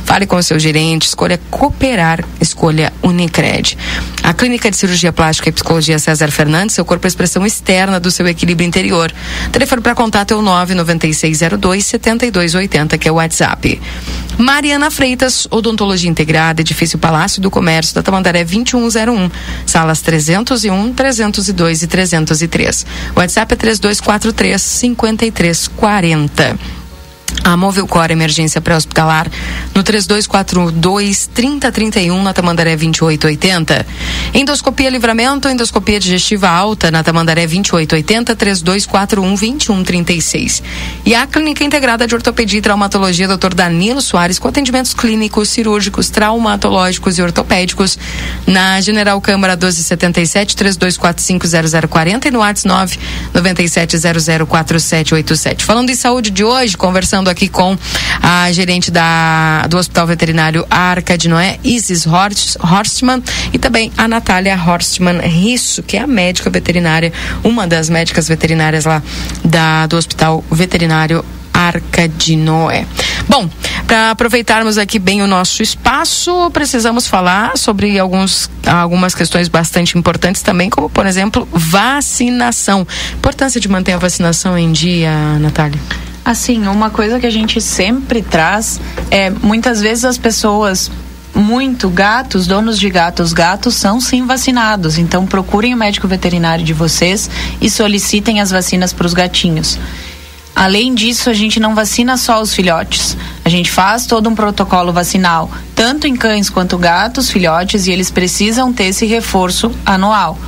Fale com o seu gerente, escolha cooperar, escolha Unicred. A Clínica de Cirurgia Plástica e Psicologia César Fernandes, seu corpo é expressão externa do seu equilíbrio interior. Telefone para contato é o 99602 7280, que é o WhatsApp. Mariana Freitas, Odontologia Integrada, Edifício Palácio do Comércio da Tamandaré 2101, salas 301, 302 e 303. WhatsApp é 3243 5340. A Movilcor Emergência Pré-Hospitalar no 3242 3031 na Tamandaré 2880. Endoscopia Livramento, endoscopia digestiva alta na Tamandaré 2880 3241 2136. E a Clínica Integrada de Ortopedia e Traumatologia Dr. Danilo Soares com atendimentos clínicos, cirúrgicos, traumatológicos e ortopédicos na General Câmara 1277 3245 0040 e no WhatsApp 997004787. Falando em saúde de hoje, conversando aqui com a gerente da, do Hospital Veterinário Arca de Noé, Isis Horst, Horstman, e também a Natália Horstman Risso, que é a médica veterinária, uma das médicas veterinárias lá da, do Hospital Veterinário Arca de Noé. Bom, para aproveitarmos aqui bem o nosso espaço, precisamos falar sobre alguns, algumas questões bastante importantes também, como, por exemplo, vacinação. Importância de manter a vacinação em dia, Natália? Assim, uma coisa que a gente sempre traz é muitas vezes as pessoas muito gatos, donos de gatos, gatos são sim vacinados. Então procurem o médico veterinário de vocês e solicitem as vacinas para os gatinhos. Além disso, a gente não vacina só os filhotes. A gente faz todo um protocolo vacinal, tanto em cães quanto gatos, filhotes, e eles precisam ter esse reforço anual.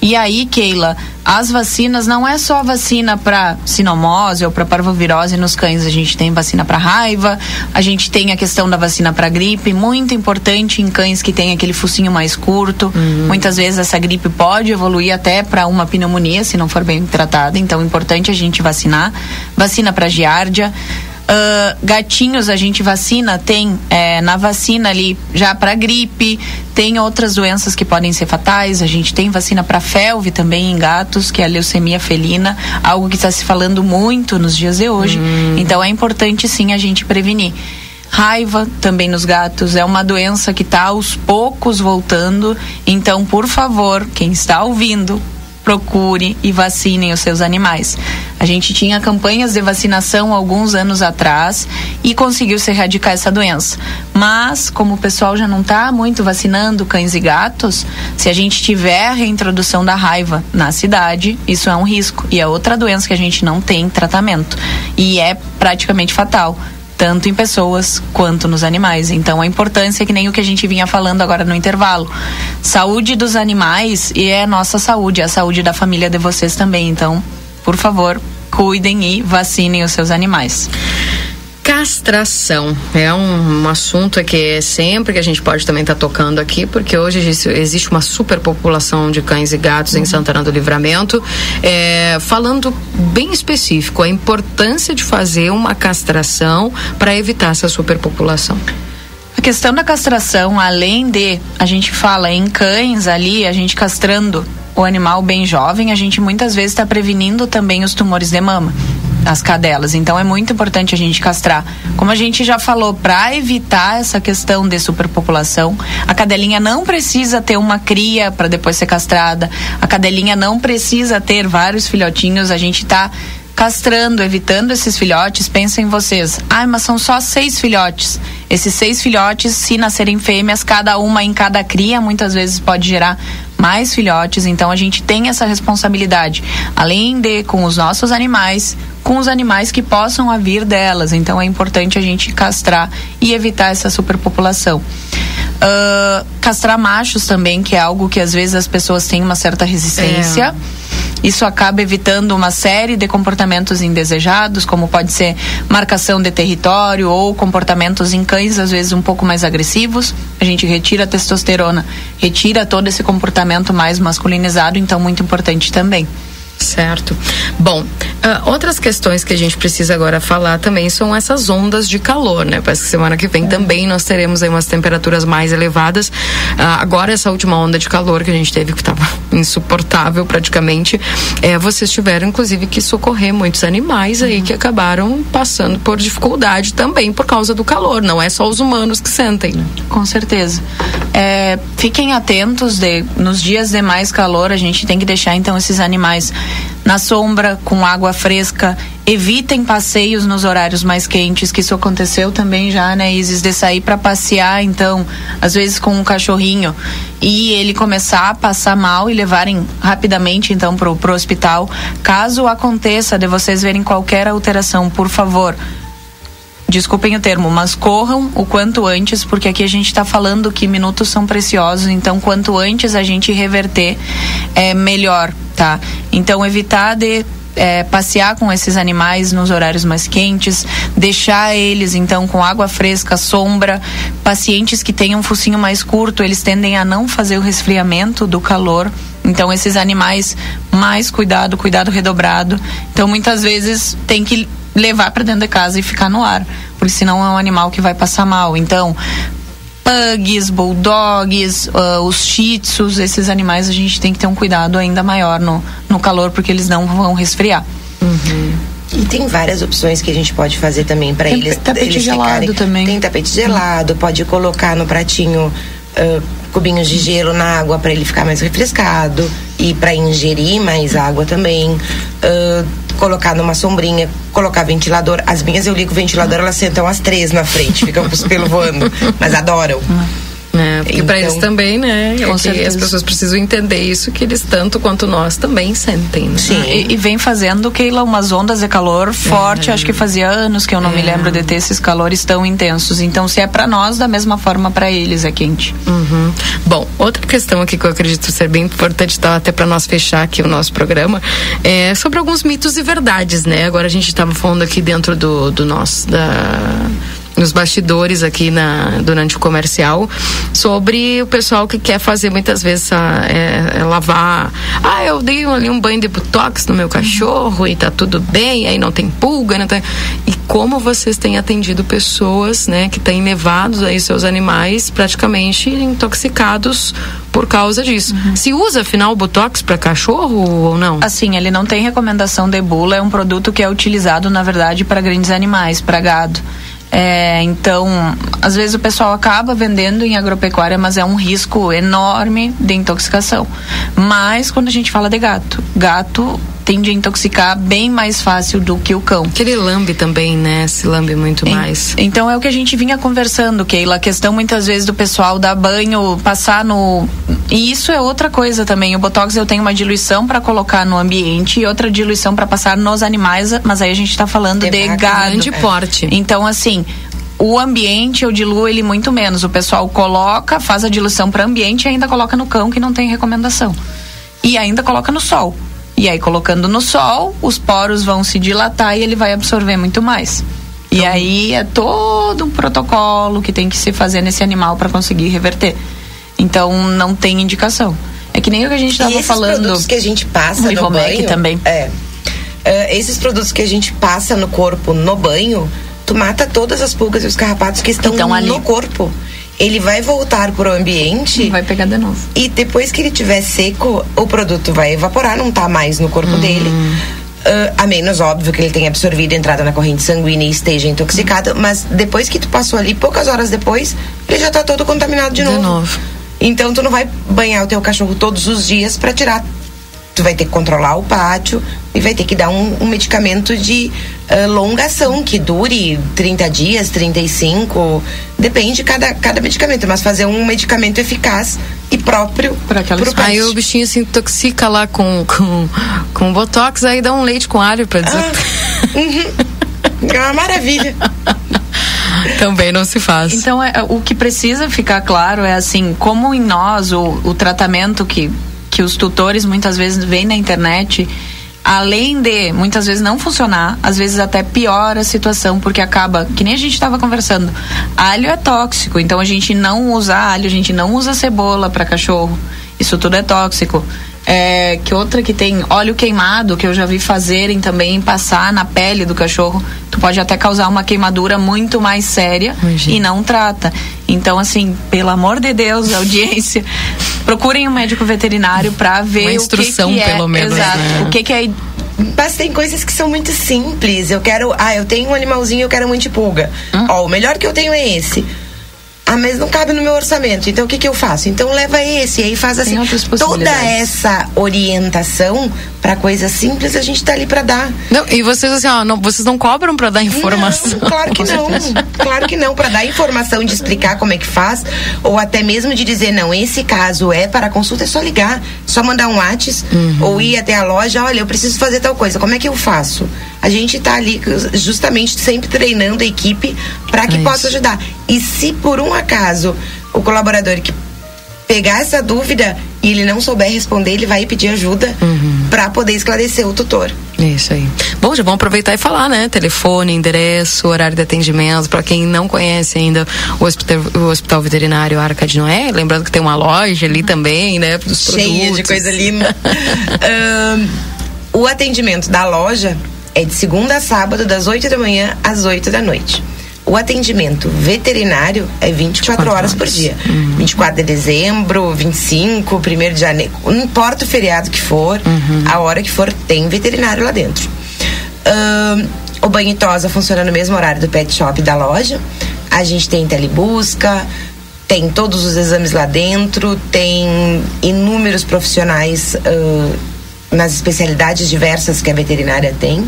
E aí, Keila, as vacinas não é só vacina para sinomose ou para parvovirose nos cães, a gente tem vacina para raiva, a gente tem a questão da vacina para gripe, muito importante em cães que têm aquele focinho mais curto. Uhum. Muitas vezes essa gripe pode evoluir até para uma pneumonia se não for bem tratada, então é importante a gente vacinar. Vacina para giardia. Uh, gatinhos a gente vacina, tem é, na vacina ali já para gripe, tem outras doenças que podem ser fatais. A gente tem vacina para felve também em gatos, que é a leucemia felina, algo que está se falando muito nos dias de hoje. Hum. Então é importante sim a gente prevenir. Raiva também nos gatos é uma doença que está aos poucos voltando. Então, por favor, quem está ouvindo, procure e vacinem os seus animais. A gente tinha campanhas de vacinação alguns anos atrás e conseguiu se erradicar essa doença. Mas, como o pessoal já não está muito vacinando cães e gatos, se a gente tiver a reintrodução da raiva na cidade, isso é um risco. E é outra doença que a gente não tem tratamento. E é praticamente fatal tanto em pessoas quanto nos animais. Então, a importância é que nem o que a gente vinha falando agora no intervalo. Saúde dos animais e é a nossa saúde, é a saúde da família de vocês também. Então, por favor, cuidem e vacinem os seus animais. Castração é um, um, assunto que é sempre que a gente pode também estar tá tocando aqui, porque hoje existe uma superpopulação de cães e gatos uhum. em Santana do Livramento. É, falando bem específico, a importância de fazer uma castração para evitar essa superpopulação. A questão da castração, além de a gente fala em cães ali, a gente castrando o animal bem jovem, a gente muitas vezes está prevenindo também os tumores de mama as cadelas. Então é muito importante a gente castrar. Como a gente já falou, para evitar essa questão de superpopulação, a cadelinha não precisa ter uma cria para depois ser castrada. A cadelinha não precisa ter vários filhotinhos. A gente está castrando, evitando esses filhotes, pensem vocês, ah, mas são só seis filhotes. Esses seis filhotes, se nascerem fêmeas, cada uma em cada cria, muitas vezes pode gerar mais filhotes. Então a gente tem essa responsabilidade, além de com os nossos animais, com os animais que possam vir delas. Então é importante a gente castrar e evitar essa superpopulação. Uh, castrar machos também, que é algo que às vezes as pessoas têm uma certa resistência. É isso acaba evitando uma série de comportamentos indesejados, como pode ser marcação de território ou comportamentos em cães, às vezes um pouco mais agressivos. A gente retira a testosterona, retira todo esse comportamento mais masculinizado, então muito importante também. Certo. Bom, uh, outras questões que a gente precisa agora falar também são essas ondas de calor, né? Parece que semana que vem é. também nós teremos aí umas temperaturas mais elevadas. Uh, agora, essa última onda de calor que a gente teve, que estava insuportável praticamente, é, vocês tiveram, inclusive, que socorrer muitos animais aí uhum. que acabaram passando por dificuldade também por causa do calor. Não é só os humanos que sentem. Né? Com certeza. É, fiquem atentos de, nos dias de mais calor, a gente tem que deixar então esses animais na sombra, com água fresca. Evitem passeios nos horários mais quentes, que isso aconteceu também já, né, Isis, de sair para passear, então, às vezes com um cachorrinho e ele começar a passar mal e levarem rapidamente, então, pro, pro hospital. Caso aconteça de vocês verem qualquer alteração, por favor, desculpem o termo, mas corram o quanto antes, porque aqui a gente está falando que minutos são preciosos, então quanto antes a gente reverter, é melhor, tá? Então evitar de é, passear com esses animais nos horários mais quentes, deixar eles então com água fresca, sombra. Pacientes que tenham um focinho mais curto, eles tendem a não fazer o resfriamento do calor. Então esses animais mais cuidado, cuidado redobrado. Então muitas vezes tem que levar para dentro de casa e ficar no ar, porque senão é um animal que vai passar mal. Então, pugs, bulldogs, uh, os shih tzus, esses animais a gente tem que ter um cuidado ainda maior no, no calor, porque eles não vão resfriar. Uhum. E tem várias opções que a gente pode fazer também para eles. Tapete eles gelado ficarem. também. Tem tapete gelado, pode colocar no pratinho uh, cubinhos de gelo na água para ele ficar mais refrescado e para ingerir mais água também. Uh, colocar numa sombrinha, colocar ventilador. As minhas eu ligo o ventilador, elas sentam as três na frente, ficam pelos voando, mas adoram. É, porque então, para eles também, né? Com é as pessoas precisam entender isso, que eles, tanto quanto nós, também sentem. Né? Sim. E, e, vem fazendo, Keila, umas ondas de calor forte. É. Acho que fazia anos que eu não é. me lembro de ter esses calores tão intensos. Então, se é para nós, da mesma forma para eles é quente. Uhum. Bom, outra questão aqui que eu acredito ser bem importante, tá, até para nós fechar aqui o nosso programa, é sobre alguns mitos e verdades, né? Agora a gente estava falando aqui dentro do, do nosso. Da nos bastidores aqui na, durante o comercial sobre o pessoal que quer fazer muitas vezes a, é, é lavar. Ah, eu dei ali um banho de botox no meu cachorro e tá tudo bem, aí não tem pulga, não tem... E como vocês têm atendido pessoas, né, que têm levado aí seus animais praticamente intoxicados por causa disso. Se usa afinal o botox para cachorro ou não? Assim, ele não tem recomendação de bula, é um produto que é utilizado na verdade para grandes animais, para gado. É, então, às vezes o pessoal acaba vendendo em agropecuária, mas é um risco enorme de intoxicação. Mas quando a gente fala de gato, gato tende a intoxicar bem mais fácil do que o cão. Que ele lambe também, né? Se lambe muito mais. Então é o que a gente vinha conversando, Keila. A questão muitas vezes do pessoal dar banho, passar no. E isso é outra coisa também. O botox eu tenho uma diluição para colocar no ambiente e outra diluição para passar nos animais, mas aí a gente está falando de, de gado. Grande porte. Então, assim, o ambiente eu diluo ele muito menos. O pessoal coloca, faz a diluição para ambiente e ainda coloca no cão que não tem recomendação. E ainda coloca no sol. E aí colocando no sol, os poros vão se dilatar e ele vai absorver muito mais. E Então aí é todo um protocolo que tem que se fazer nesse animal para conseguir reverter. Então não tem indicação. É que nem o que a gente E estava esses falando. produtos que a gente passa no banho também. É. É, esses produtos que a gente passa no corpo no banho, tu mata todas as pulgas e os carrapatos que estão estão ali. no corpo. Ele vai voltar pro ambiente. Vai pegar de novo. E depois que ele tiver seco, o produto vai evaporar, não tá mais no corpo dele. Ah, a menos, óbvio, que ele tenha absorvido, entrada na corrente sanguínea e esteja intoxicado. Mas depois que tu passou ali, poucas horas depois, ele já tá todo contaminado de novo. novo. Então tu não vai banhar o teu cachorro todos os dias para tirar. Tu vai ter que controlar o pátio e vai ter que dar um, um medicamento de ah, longa ação, que dure 30 dias, 35. Depende de cada, cada medicamento, mas fazer um medicamento eficaz e próprio para aquela Aí o bichinho se intoxica lá com, com, com botox, aí dá um leite com alho pra dizer. É uma maravilha. Também não se faz. Então, é, o que precisa ficar claro é assim, como em nós o, o tratamento que, que os tutores muitas vezes veem na internet, além de muitas vezes não funcionar, às vezes até piora a situação, porque acaba, que nem a gente estava conversando, alho é tóxico, então a gente não usa alho, a gente não usa cebola para cachorro. Isso tudo é tóxico. É, que outra que tem óleo queimado, que eu já vi fazerem também, passar na pele do cachorro, tu pode até causar uma queimadura muito mais séria e não trata. Então, assim, pelo amor de Deus, audiência, procurem um médico veterinário para ver Uma instrução, o que, que é, pelo menos, exato, né? o que, que é Mas tem coisas que são muito simples. Eu quero. Ah, eu tenho um animalzinho, eu quero um antipulga. Ó, o melhor que eu tenho é esse. Ah, mas não cabe no meu orçamento. Então o que, que eu faço? Então leva esse. E aí faz assim. Toda essa orientação para coisas simples a gente tá ali para dar. Não, e vocês assim, ó, não, vocês não cobram pra dar informação. Não, claro que não. Claro que não. Para dar informação de explicar como é que faz, ou até mesmo de dizer, não, esse caso é para consulta, é só ligar, só mandar um WhatsApp ou ir até a loja, olha, eu preciso fazer tal coisa, como é que eu faço? A gente tá ali justamente sempre treinando a equipe para que É possa isso. ajudar. E se por um acaso o colaborador que pegar essa dúvida e ele não souber responder, ele vai pedir ajuda para poder esclarecer o tutor. Isso aí. Bom, já vamos aproveitar e falar, né? Telefone, endereço, horário de atendimento, para quem não conhece ainda o hospital, o hospital veterinário Arca de Noé, lembrando que tem uma loja ali também, né? Dos Cheia de produtos. coisa linda. Ahn, o atendimento da loja é de segunda a sábado, das 8 da manhã às 8 da noite. O atendimento veterinário é 24, horas, por dia. 24 de dezembro, 25, 1 de janeiro. Não importa o feriado que for, a hora que for, tem veterinário lá dentro. Ahn, o banho e tosa funciona no mesmo horário do pet shop da loja. A gente tem telebusca, tem todos os exames lá dentro, tem inúmeros profissionais ah, nas especialidades diversas que a veterinária tem.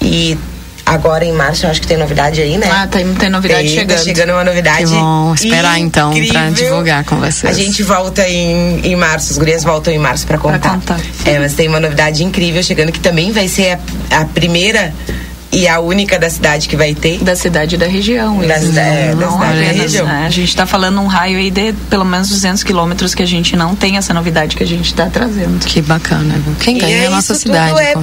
E agora em março eu acho que tem novidade aí, né? Ah, tem, tem novidade Tem, chegando. Tá chegando uma novidade. Que bom, esperar então pra incrível. divulgar com vocês. A gente volta em, em março, os gurias voltam em março pra contar. É, mas tem uma novidade incrível chegando que também vai ser a, a primeira e a única da cidade que vai ter. Da cidade e da região. Da, isso. é, da Não cidade e da apenas, região. né? A gente está falando um raio aí de pelo menos 200 quilômetros que a gente não tem essa novidade que a gente está trazendo. Que bacana. viu? Quem E ganha é a nossa isso cidade. Tudo é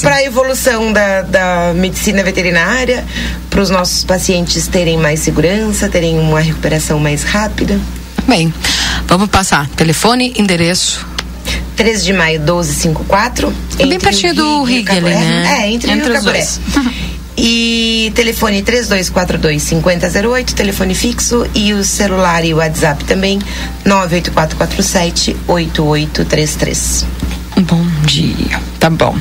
para a evolução da, da medicina veterinária, para os nossos pacientes terem mais segurança, terem uma recuperação mais rápida. Bem, vamos passar. Telefone, endereço. 13 de maio, 1254. É bem pertinho do Rio Rig ali, Caboré. né? É, entre, Entre Rio e dois. E telefone 3242 5008, telefone fixo e o celular e o WhatsApp também 98447 8833. Bom dia. Tá bom.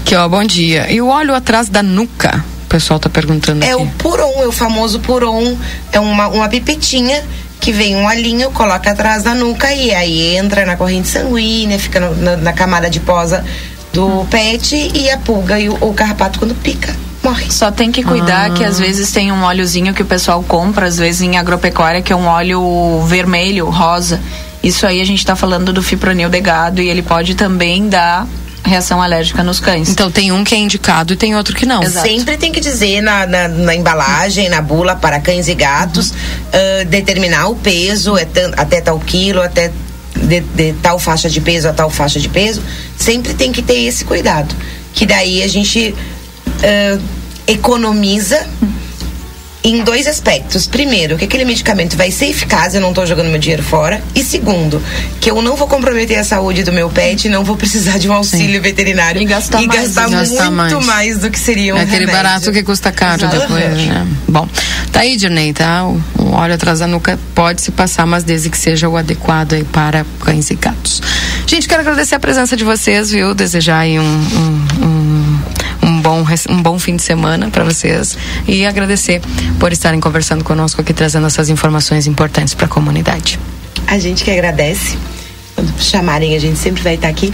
Aqui, ó, bom dia. E o óleo atrás da nuca? O pessoal tá perguntando É aqui. o Puron, é o famoso Puron. É uma, uma pipetinha que vem um olhinho, coloca atrás da nuca e aí entra na corrente sanguínea, fica no- na, na camada adiposa do pet e a pulga e o, o carrapato quando pica. Morre. Só tem que cuidar que às vezes tem um óleozinho que o pessoal compra, às vezes em agropecuária, que é um óleo vermelho, rosa. Isso aí a gente está falando do fipronil de gado e ele pode também dar reação alérgica nos cães. Então tem um que é indicado e tem outro que não. Sempre tem que dizer na, na, na embalagem, na bula para cães e gatos, ah, determinar o peso, é tan- até tal quilo, até de, de tal faixa de peso a tal faixa de peso. Sempre tem que ter esse cuidado. Que daí a gente ah, economiza em dois aspectos. Primeiro, que aquele medicamento vai ser eficaz, eu não estou jogando meu dinheiro fora. E segundo, que eu não vou comprometer a saúde do meu pet e não vou precisar de um auxílio veterinário e gastar mais, gastar gastar muito mais. mais. do que seria um É aquele remédio. barato que custa caro Exato. depois, né? Bom, tá aí, Dirney, tá? O, o óleo atrás da nuca pode se passar, mas desde que seja o adequado aí para cães e gatos. Gente, quero agradecer a presença de vocês, viu? Desejar aí um, um, um, um bom, um bom fim de semana para vocês e agradecer por estarem conversando conosco aqui, trazendo essas informações importantes para a comunidade. A gente que agradece. Quando chamarem, a gente sempre vai estar aqui.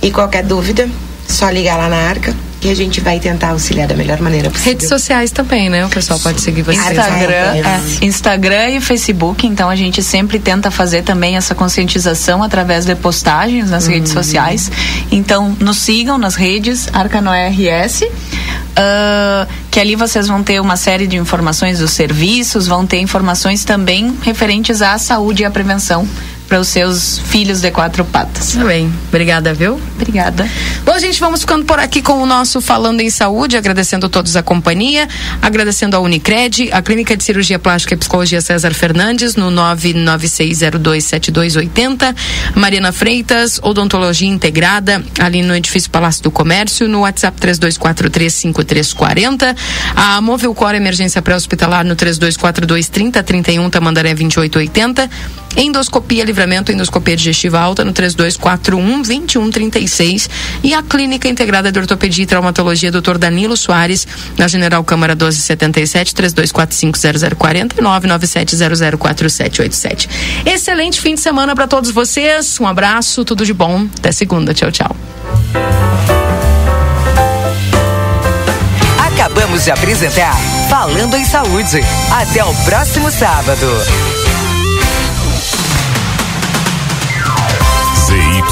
E qualquer dúvida, só ligar lá na arca que a gente vai tentar auxiliar da melhor maneira possível. Redes sociais também, né? O pessoal pode seguir vocês. Instagram, é. é, Instagram e Facebook, então a gente sempre tenta fazer também essa conscientização através de postagens nas redes sociais. Então, nos sigam nas redes Arcanoé RS. ah, que ali vocês vão ter uma série de informações dos serviços, vão ter informações também referentes à saúde e à prevenção para os seus filhos de quatro patas. Tá bem. Obrigada, viu? Obrigada. Bom, gente, vamos ficando por aqui com o nosso Falando em Saúde, agradecendo a todos a companhia, agradecendo a Unicred, a Clínica de Cirurgia Plástica e Psicologia César Fernandes, no 996027280, Mariana Freitas, Odontologia Integrada, ali no edifício Palácio do Comércio, no WhatsApp 32435340, a Movilcor Emergência Pré-Hospitalar no 32423031, Tamandaré 2880, Endoscopia Livramento, Endoscopia Digestiva Alta no 3241 2136 e a Clínica Integrada de Ortopedia e Traumatologia Dr. Danilo Soares, na General Câmara 1277 3245 0040 e 997 004787. Excelente fim de semana para todos vocês. Um abraço, tudo de bom. Até segunda. Tchau, tchau. Acabamos de apresentar Falando em Saúde. Até o próximo sábado.